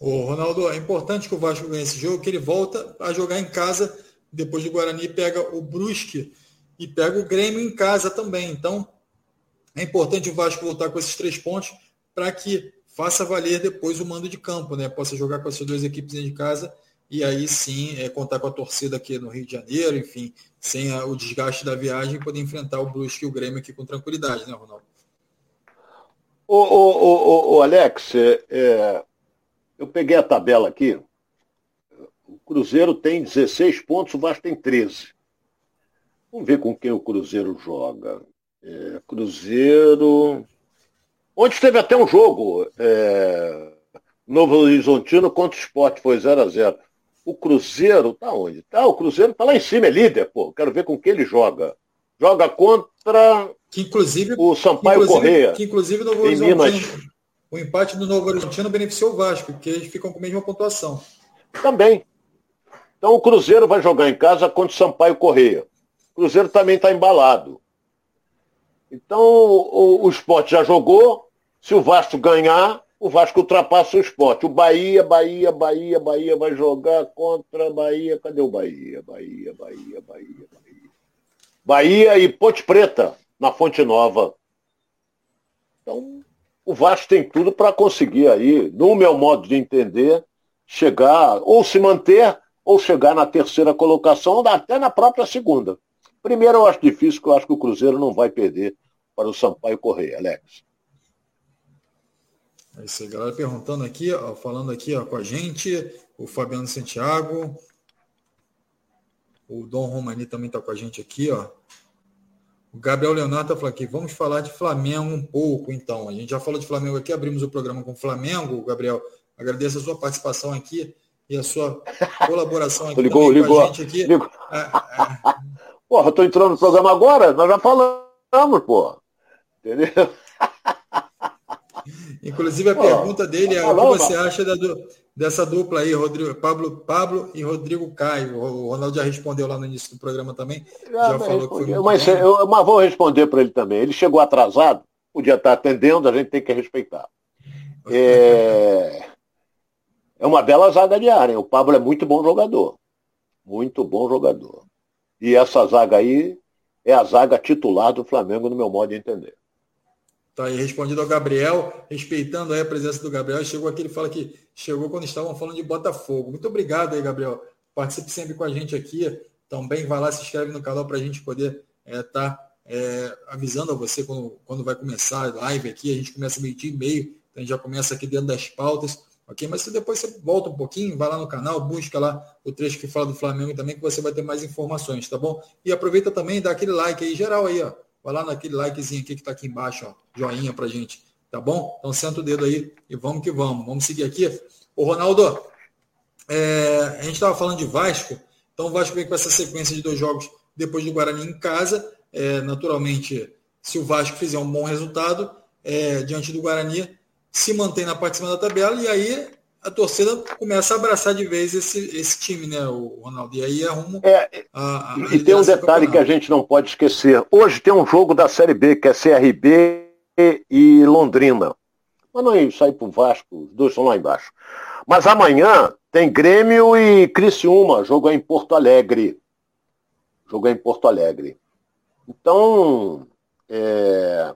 S1: Ô, Ronaldo, é importante que o Vasco ganhe esse jogo, que ele volta a jogar em casa depois do Guarani pega o Brusque e pega o Grêmio em casa também. Então, é importante o Vasco voltar com esses três pontos para que faça valer depois o mando de campo, né? Possa jogar com essas duas equipes de casa e aí sim é, contar com a torcida aqui no Rio de Janeiro, enfim, sem a, o desgaste da viagem, poder enfrentar o Brusque e o Grêmio aqui com tranquilidade, né, Ronaldo?
S2: Ô Alex, é, é, eu peguei a tabela aqui. O Cruzeiro tem 16 pontos, o Vasco tem 13. Vamos ver com quem o Cruzeiro joga. É, Cruzeiro. Onde teve até um jogo. É... Novo Horizontino contra o Esporte, foi 0 a 0 O Cruzeiro, tá onde? Tá, o Cruzeiro tá lá em cima, é líder, pô. Quero ver com quem ele joga. Joga contra
S1: que inclusive,
S2: o Sampaio
S1: inclusive,
S2: Correia.
S1: Que inclusive Novo Horizontino, o empate do Novo Horizontino beneficiou o Vasco, porque eles ficam com a mesma pontuação.
S2: Também. Então o Cruzeiro vai jogar em casa contra o Sampaio Correia. O Cruzeiro também está embalado. Então o, o esporte já jogou. Se o Vasco ganhar, o Vasco ultrapassa o esporte. O Bahia, Bahia, Bahia, Bahia vai jogar contra Bahia. Cadê o Bahia? Bahia, Bahia, Bahia, Bahia. Bahia e Ponte Preta, na Fonte Nova. Então, o Vasco tem tudo para conseguir aí, no meu modo de entender, chegar, ou se manter, ou chegar na terceira colocação, até na própria segunda. Primeiro eu acho difícil, porque eu acho que o Cruzeiro não vai perder para o Sampaio Correia, Alex.
S1: É isso aí, galera perguntando aqui, ó, falando aqui ó, com a gente, o Fabiano Santiago, o Dom Romani também está com a gente aqui, ó. O Gabriel Leonardo está falando aqui, vamos falar de Flamengo um pouco, então. A gente já falou de Flamengo aqui, abrimos o programa com o Flamengo, Gabriel. Agradeço a sua participação aqui e a sua colaboração aqui
S2: ligou, ligou, com a gente aqui. Ligou. É, é... [laughs] Porra, eu tô entrando no programa agora, nós já falamos, porra. Entendeu? [laughs]
S1: Inclusive a pergunta dele é o que você acha da, dessa dupla aí, Rodrigo, Pablo, Pablo e Rodrigo Caio. O Ronaldo já respondeu lá no início do programa também. Já, já falou que foi
S2: mas, eu, mas vou responder para ele também. Ele chegou atrasado, podia estar atendendo, a gente tem que respeitar. [laughs] É, é uma bela zaga de área. O Pablo é muito bom jogador. Muito bom jogador. E essa zaga aí é a zaga titular do Flamengo, no meu modo de entender.
S1: Tá aí respondido ao Gabriel, respeitando aí a presença do Gabriel. Chegou aqui, ele fala que chegou quando estavam falando de Botafogo. Muito obrigado aí, Gabriel. Participe sempre com a gente aqui. Também vai lá, se inscreve no canal para a gente poder estar é, tá, é, avisando a você quando, quando vai começar a live aqui. A gente começa meio-dia e meio, então a gente já começa aqui dentro das pautas. Ok? Mas se depois você volta um pouquinho, vai lá no canal, busca lá o trecho que fala do Flamengo também, que você vai ter mais informações, tá bom? E aproveita também dá aquele like aí geral aí, ó vai lá naquele likezinho aqui que está aqui embaixo, ó, joinha para gente, tá bom? Então senta o dedo aí e vamos que vamos. Vamos seguir aqui. O Ronaldo, é, a gente estava falando de Vasco, então o Vasco vem com essa sequência de dois jogos depois do Guarani em casa. É, naturalmente, se o Vasco fizer um bom resultado é, diante do Guarani, se mantém na parte de cima da tabela e aí a torcida começa a abraçar de vez esse, esse time, né, o Ronaldo? E aí rumo.
S2: É, a, a e tem um detalhe que a gente não pode esquecer. Hoje tem um jogo da Série B, que é CRB e Londrina. Mas não é sair pro Vasco, os dois estão lá embaixo. Mas amanhã tem Grêmio e Criciúma, jogo é em Porto Alegre. Jogo é em Porto Alegre. Então, é,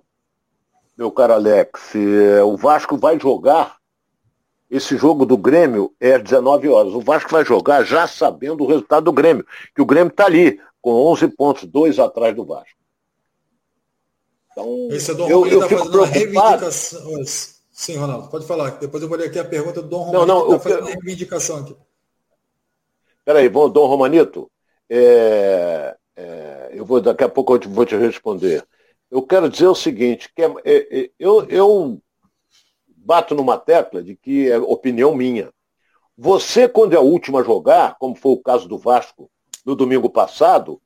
S2: meu caro Alex, é, o Vasco vai jogar esse jogo do Grêmio é às 19 horas. O Vasco vai jogar já sabendo o resultado do Grêmio, que o Grêmio está ali, com 11 pontos, dois atrás do Vasco.
S1: Então, Esse é Dom eu, eu tá fico preocupado. Sim, Ronaldo, pode falar. Depois eu vou ler aqui a pergunta do Dom Romanito, não, não, está fazendo uma reivindicação aqui.
S2: Peraí, Dom Romanito, é, é, eu vou, daqui a pouco eu vou te responder. Eu quero dizer o seguinte, que é, é, é eu, eu bato numa tecla de que é opinião minha. Você, quando é o último a jogar, como foi o caso do Vasco no domingo passado,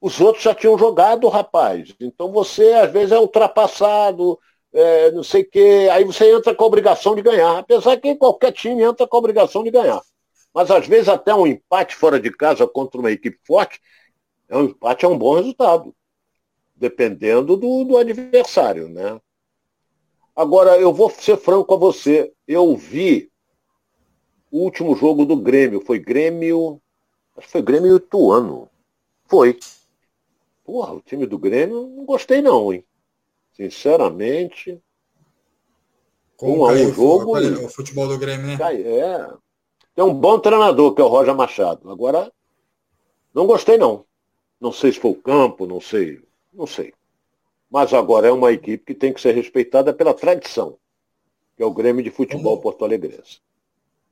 S2: os outros já tinham jogado, rapaz. Então você, às vezes, é ultrapassado, é, não sei o quê. Aí você entra com a obrigação de ganhar. Apesar que qualquer time entra com a obrigação de ganhar. Mas às vezes até um empate fora de casa contra uma equipe forte, é um empate é um bom resultado. Dependendo do, do adversário, né? Agora, eu vou ser franco a você. Eu vi o último jogo do Grêmio. Foi Grêmio. Acho que foi Grêmio Ituano. Foi. porra, o time do Grêmio não gostei não, hein? Sinceramente.
S1: Como um a um jogo. O futebol do Grêmio, né?
S2: É. Tem um bom treinador, que é o Roger Machado. Agora, não gostei não. Não sei se foi o campo, não sei. Não sei. Mas agora é uma equipe que tem que ser respeitada pela tradição, que é o Grêmio de Futebol Vamos... Porto Alegrense.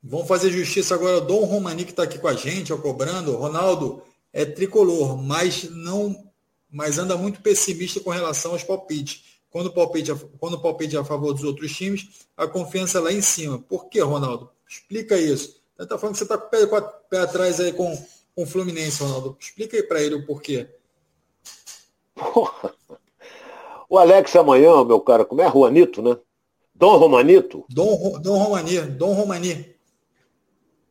S1: Vamos fazer justiça agora. O Dom Romani, que está aqui com a gente, ó, cobrando. Ronaldo é tricolor, mas não mas anda muito pessimista com relação aos palpites. Quando o palpite, é, quando o palpite é a favor dos outros times, a confiança é lá em cima. Por que, Ronaldo? Explica isso. Você está falando que você está com o pé atrás aí com, com o Fluminense, Ronaldo. Explica aí para ele o porquê.
S2: Porra. O Alex amanhã, meu cara, como é Juanito, né? Dom Romanito?
S1: Dom, Dom Romani, Dom Romani.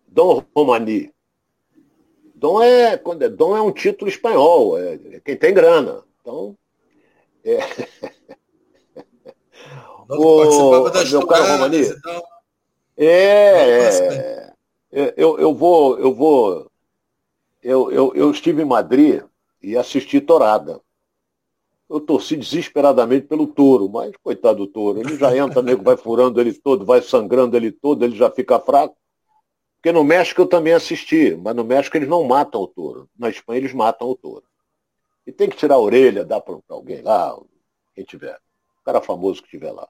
S2: Dom Romani. Dom é, quando é, Dom é um título espanhol, é, é quem tem grana. Então, é... [laughs]
S1: o, meu cara Romani,
S2: é, é, eu, eu vou, eu vou, eu, eu, eu estive em Madrid e assisti Torada. Eu torci desesperadamente pelo touro, mas coitado do touro, ele já entra, nego vai furando ele todo, vai sangrando ele todo, ele já fica fraco. Porque no México eu também assisti, mas no México eles não matam o touro. Na Espanha eles matam o touro. E tem que tirar a orelha, dar para alguém lá, quem tiver. O cara famoso que tiver lá.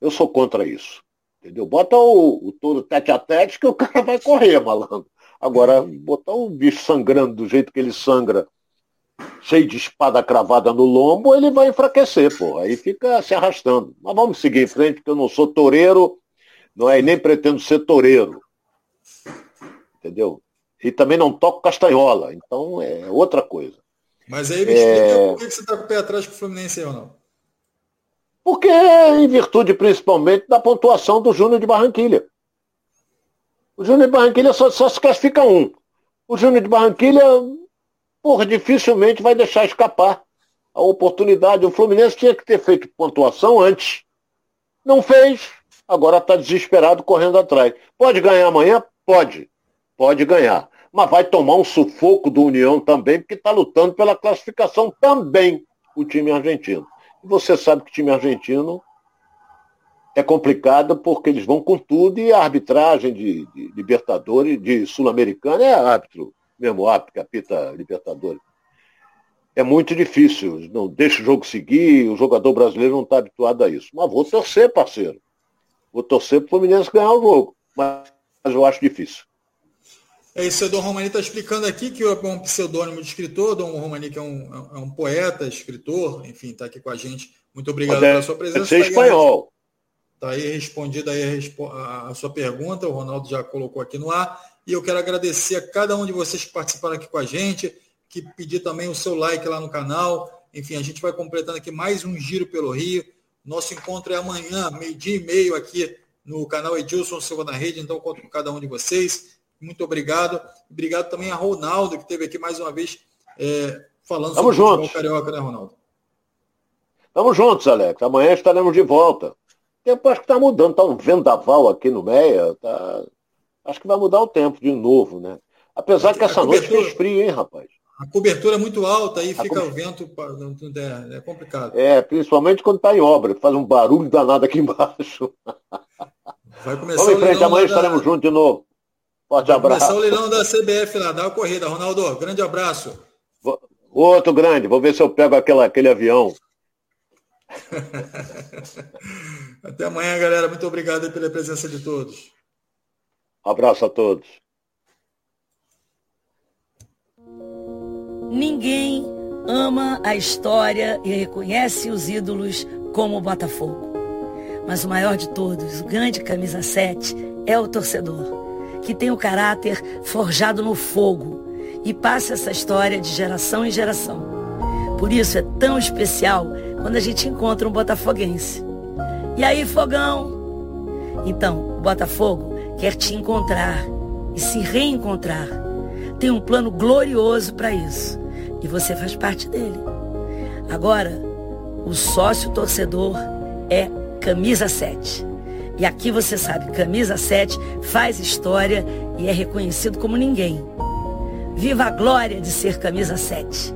S2: Eu sou contra isso. Entendeu? Bota o, o touro tete a tete que o cara vai correr, malandro. Agora, botar um bicho sangrando do jeito que ele sangra, cheio de espada cravada no lombo, ele vai enfraquecer, pô. Aí fica se arrastando. Mas vamos seguir em frente, porque eu não sou toureiro, não é, e nem pretendo ser toureiro entendeu? E também não toco castanhola, então é outra coisa.
S1: Mas aí me explica é... por que você está com o pé atrás com o Fluminense ou não?
S2: Porque em virtude principalmente da pontuação do Júnior de Barranquilha. O Júnior de Barranquilha só, só se classifica um. O Júnior de Barranquilha, porra, dificilmente vai deixar escapar a oportunidade. O Fluminense tinha que ter feito pontuação antes. Não fez. Agora está desesperado correndo atrás. Pode ganhar amanhã? Pode pode ganhar. Mas vai tomar um sufoco do União também, porque está lutando pela classificação também, o time argentino. E você sabe que o time argentino é complicado porque eles vão com tudo e a arbitragem de, de Libertadores, de Sul-Americana, é árbitro, mesmo árbitro que apita Libertadores. É muito difícil, não deixa o jogo seguir, o jogador brasileiro não está habituado a isso. Mas vou torcer, parceiro. Vou torcer para o Fluminense ganhar o jogo. Mas eu acho difícil.
S1: É isso, o Dom Romani está explicando aqui que é um pseudônimo de escritor, Dom Romani que é um, é um poeta, escritor, enfim, está aqui com a gente. Muito obrigado é, pela sua presença.
S2: Ser tá espanhol.
S1: Está aí respondida aí a, a, sua pergunta, o Ronaldo já colocou aqui no ar. E eu quero agradecer a cada um de vocês que participaram aqui com a gente, que pedir também o seu like lá no canal. Enfim, a gente vai completando aqui mais um Giro pelo Rio. Nosso encontro é amanhã, meio-dia e meio, aqui no canal Edilson Silva na Rede, então conto com cada um de vocês. Muito obrigado. Obrigado também a Ronaldo, que esteve aqui mais uma vez é, falando
S2: Tamo sobre juntos.
S1: o carioca, né, Ronaldo?
S2: Estamos juntos, Alex. Amanhã estaremos de volta. O tempo acho que está mudando, está um vendaval aqui no Meia. Tá... Acho que vai mudar o tempo de novo, né? Apesar que essa noite fez frio, hein, rapaz?
S1: A cobertura é muito alta, aí fica co... o vento, é, é complicado.
S2: É, principalmente quando está em obra, faz um barulho danado aqui [laughs] embaixo.
S1: Vai começar
S2: Vamos em frente, amanhã da... estaremos juntos de novo. Forte Vai abraço.
S1: começar o leilão da CBF lá, dá a corrida. Ronaldo, grande abraço.
S2: Outro grande, vou ver se eu pego aquela, aquele avião. [laughs]
S1: Até amanhã, galera. Muito obrigado pela presença de todos.
S2: Abraço a todos.
S3: Ninguém ama a história e reconhece os ídolos como o Botafogo. Mas o maior de todos, o grande camisa 7, é o torcedor que tem o caráter forjado no fogo e passa essa história de geração em geração. Por isso é tão especial quando a gente encontra um botafoguense. E aí, fogão? Então, o Botafogo quer te encontrar e se reencontrar. Tem um plano glorioso para isso. E você faz parte dele. Agora, o sócio torcedor é camisa 7. E aqui você sabe, camisa 7 faz história e é reconhecido como ninguém. Viva a glória de ser camisa 7.